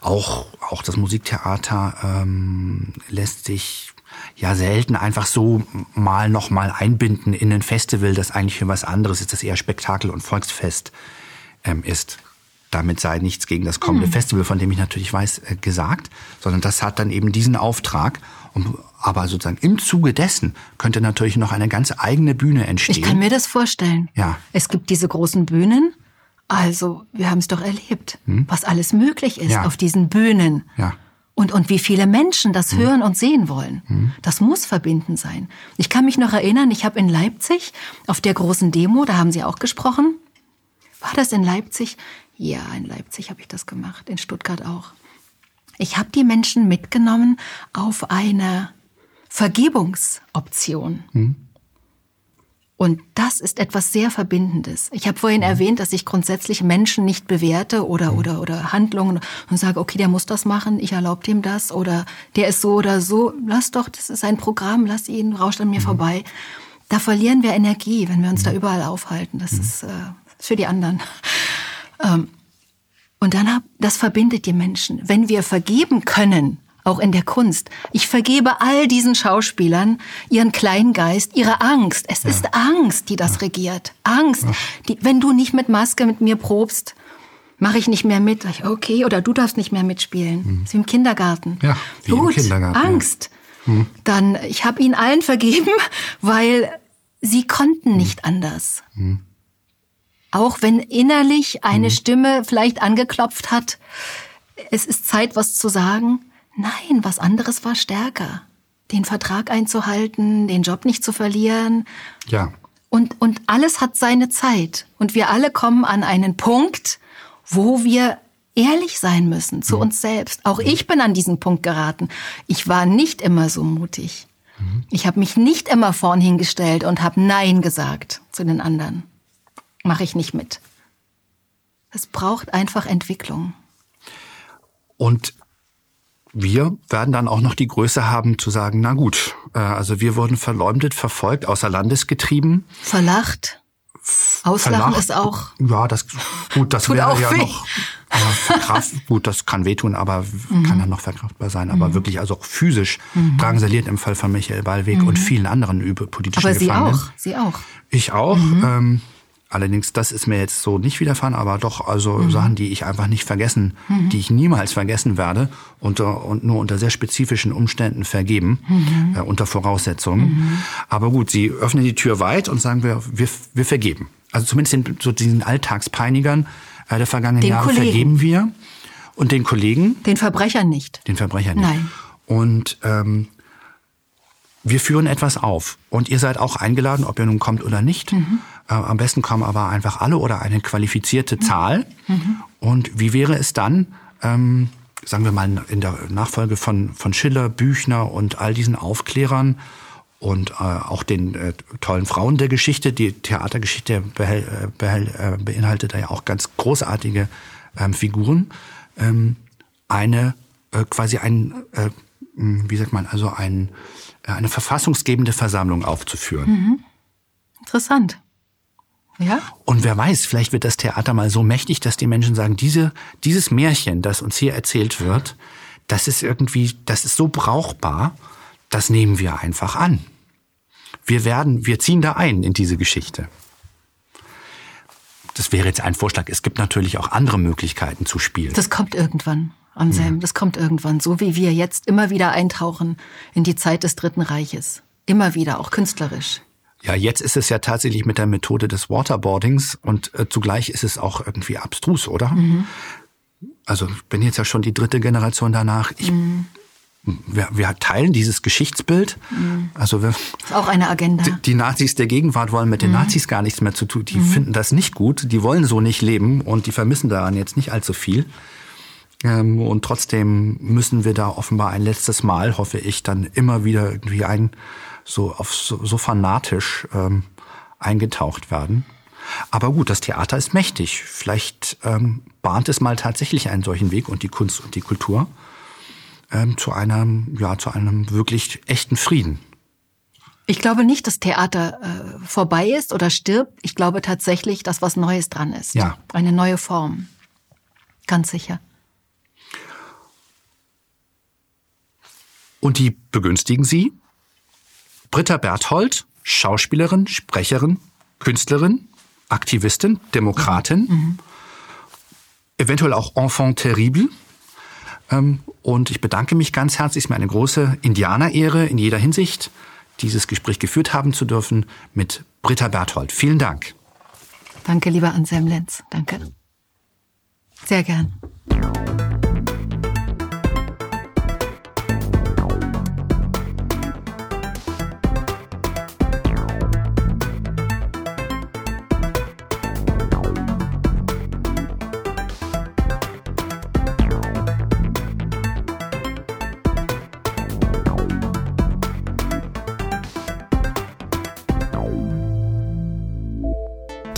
auch auch das Musiktheater ähm, lässt sich ja selten einfach so mal noch mal einbinden in ein Festival, das eigentlich für was anderes ist, das eher Spektakel und Volksfest ähm, ist. Damit sei nichts gegen das kommende Festival, von dem ich natürlich weiß, äh, gesagt, sondern das hat dann eben diesen Auftrag. Und, aber sozusagen im Zuge dessen könnte natürlich noch eine ganz eigene Bühne entstehen. Ich kann mir das vorstellen. Ja. Es gibt diese großen Bühnen. Also, wir haben es doch erlebt, was alles möglich ist Hm? Ja. auf diesen Bühnen. Ja. Hm. Und, und wie viele Menschen das hören und sehen wollen. Das muss verbindend sein. Ich kann mich noch erinnern, ich habe in Leipzig auf der großen Demo, da haben Sie auch gesprochen. War das in Leipzig? Ja, in Leipzig habe ich das gemacht, in Stuttgart auch. Ich habe die Menschen mitgenommen auf eine Vergebungsoption. Und das ist etwas sehr Verbindendes. Ich habe vorhin erwähnt, dass ich grundsätzlich Menschen nicht bewerte oder, oder, oder Handlungen und sage, okay, der muss das machen, ich erlaube ihm das oder der ist so oder so. Lass doch, das ist ein Programm, lass ihn, rauscht an mir vorbei. Da verlieren wir Energie, wenn wir uns da überall aufhalten. Das ist äh, für die anderen. <laughs> Ähm, und dann hab, das verbindet die Menschen. Wenn wir vergeben können, auch in der Kunst. Ich vergebe all diesen Schauspielern ihren Kleingeist, ihre Angst. Es ist Angst, die das regiert. Angst. Die, wenn du nicht mit Maske mit mir probst, mache ich nicht mehr mit. Ich, Okay, oder du darfst nicht mehr mitspielen. Das ist wie im Kindergarten. Ja, wie im Gut, Kindergarten, ja. Angst. Dann, ich habe ihnen allen vergeben, <laughs> weil sie konnten nicht anders. Auch wenn innerlich eine Stimme vielleicht angeklopft hat, es ist Zeit, was zu sagen. Nein, was anderes war stärker. Den Vertrag einzuhalten, den Job nicht zu verlieren. Ja. Und, und alles hat seine Zeit. Und wir alle kommen an einen Punkt, wo wir ehrlich sein müssen zu mhm. uns selbst. Auch ich bin an diesen Punkt geraten. Ich war nicht immer so mutig. Mhm. Ich habe mich nicht immer vorn hingestellt und habe Nein gesagt zu den anderen. Mache ich nicht mit. Es braucht einfach Entwicklung. Und wir werden dann auch noch die Größe haben zu sagen, na gut, äh, also wir wurden verleumdet, verfolgt, außer Landes getrieben. Verlacht. Auslachen Verlacht. ist auch. Ja, das gut, das wäre auch ja weh. noch verkraft, <laughs> gut, das kann wehtun, aber kann dann noch verkraftbar sein. Aber wirklich also auch physisch drangsaliert im Fall von Michael Ballweg und vielen anderen übe politischen Aber Sie Gefangenen. auch. Sie auch. Ich auch. Ähm, allerdings, das ist mir jetzt so nicht widerfahren, aber doch also Sachen, die ich einfach nicht vergessen, die ich niemals vergessen werde unter, und nur unter sehr spezifischen Umständen vergeben, äh, unter Voraussetzungen. Aber gut, sie öffnen die Tür weit und sagen wir, wir, wir vergeben. Also zumindest den, so diesen Alltagspeinigern äh, der vergangenen Den Jahre Kollegen. vergeben wir. Und den Kollegen, Den Verbrechern nicht. den Verbrechern nicht. Nein. Und ähm, wir führen etwas auf. Und ihr seid auch eingeladen, ob ihr nun kommt oder nicht. Mhm. Äh, am besten kommen aber einfach alle oder eine qualifizierte Mhm. Zahl. Und wie wäre es dann, ähm, sagen wir mal in der Nachfolge von, von Schiller, Büchner und all diesen Aufklärern und äh, auch den äh, tollen Frauen der Geschichte, die Theatergeschichte behält, äh, behält, äh, beinhaltet ja auch ganz großartige ähm, Figuren, ähm, eine äh, quasi ein, wie sagt man, also ein, äh, eine verfassungsgebende Versammlung aufzuführen. Interessant. Ja? Und wer weiß, vielleicht wird das Theater mal so mächtig, dass die Menschen sagen, diese, dieses Märchen, das uns hier erzählt wird, das ist irgendwie, das ist so brauchbar, das nehmen wir einfach an. Wir werden, wir ziehen da ein in diese Geschichte. Das wäre jetzt ein Vorschlag. Es gibt natürlich auch andere Möglichkeiten zu spielen. Das kommt irgendwann, Anselm. Das kommt irgendwann. So wie wir jetzt immer wieder eintauchen in die Zeit des Dritten Reiches. Immer wieder, auch künstlerisch. Ja, jetzt ist es ja tatsächlich mit der Methode des Waterboardings und äh, zugleich ist es auch irgendwie abstrus, oder? Also ich bin jetzt ja schon die dritte Generation danach. Ich, wir, wir teilen dieses Geschichtsbild. Also wir, Ist auch eine Agenda. die, die Nazis der Gegenwart wollen mit den Nazis gar nichts mehr zu tun. Die finden das nicht gut. Die wollen so nicht leben und die vermissen daran jetzt nicht allzu viel. Ähm, und trotzdem müssen wir da offenbar ein letztes Mal, hoffe ich, dann immer wieder irgendwie ein so auf so, so fanatisch ähm, eingetaucht werden. Aber gut, das Theater ist mächtig. Vielleicht ähm, bahnt es mal tatsächlich einen solchen Weg und die Kunst und die Kultur ähm, zu einem, ja, zu einem wirklich echten Frieden. Ich glaube nicht, dass Theater äh, vorbei ist oder stirbt. Ich glaube tatsächlich, dass was Neues dran ist. Ja. Eine neue Form. Ganz sicher. Und die begünstigen sie? Britta Berthold, Schauspielerin, Sprecherin, Künstlerin, Aktivistin, Demokratin, eventuell auch Enfant terrible. Ähm, Und ich bedanke mich ganz herzlich. Es ist mir eine große Indianerehre in jeder Hinsicht, dieses Gespräch geführt haben zu dürfen mit Britta Berthold. Vielen Dank. Danke, lieber Anselm Lenz. Danke. Sehr gern.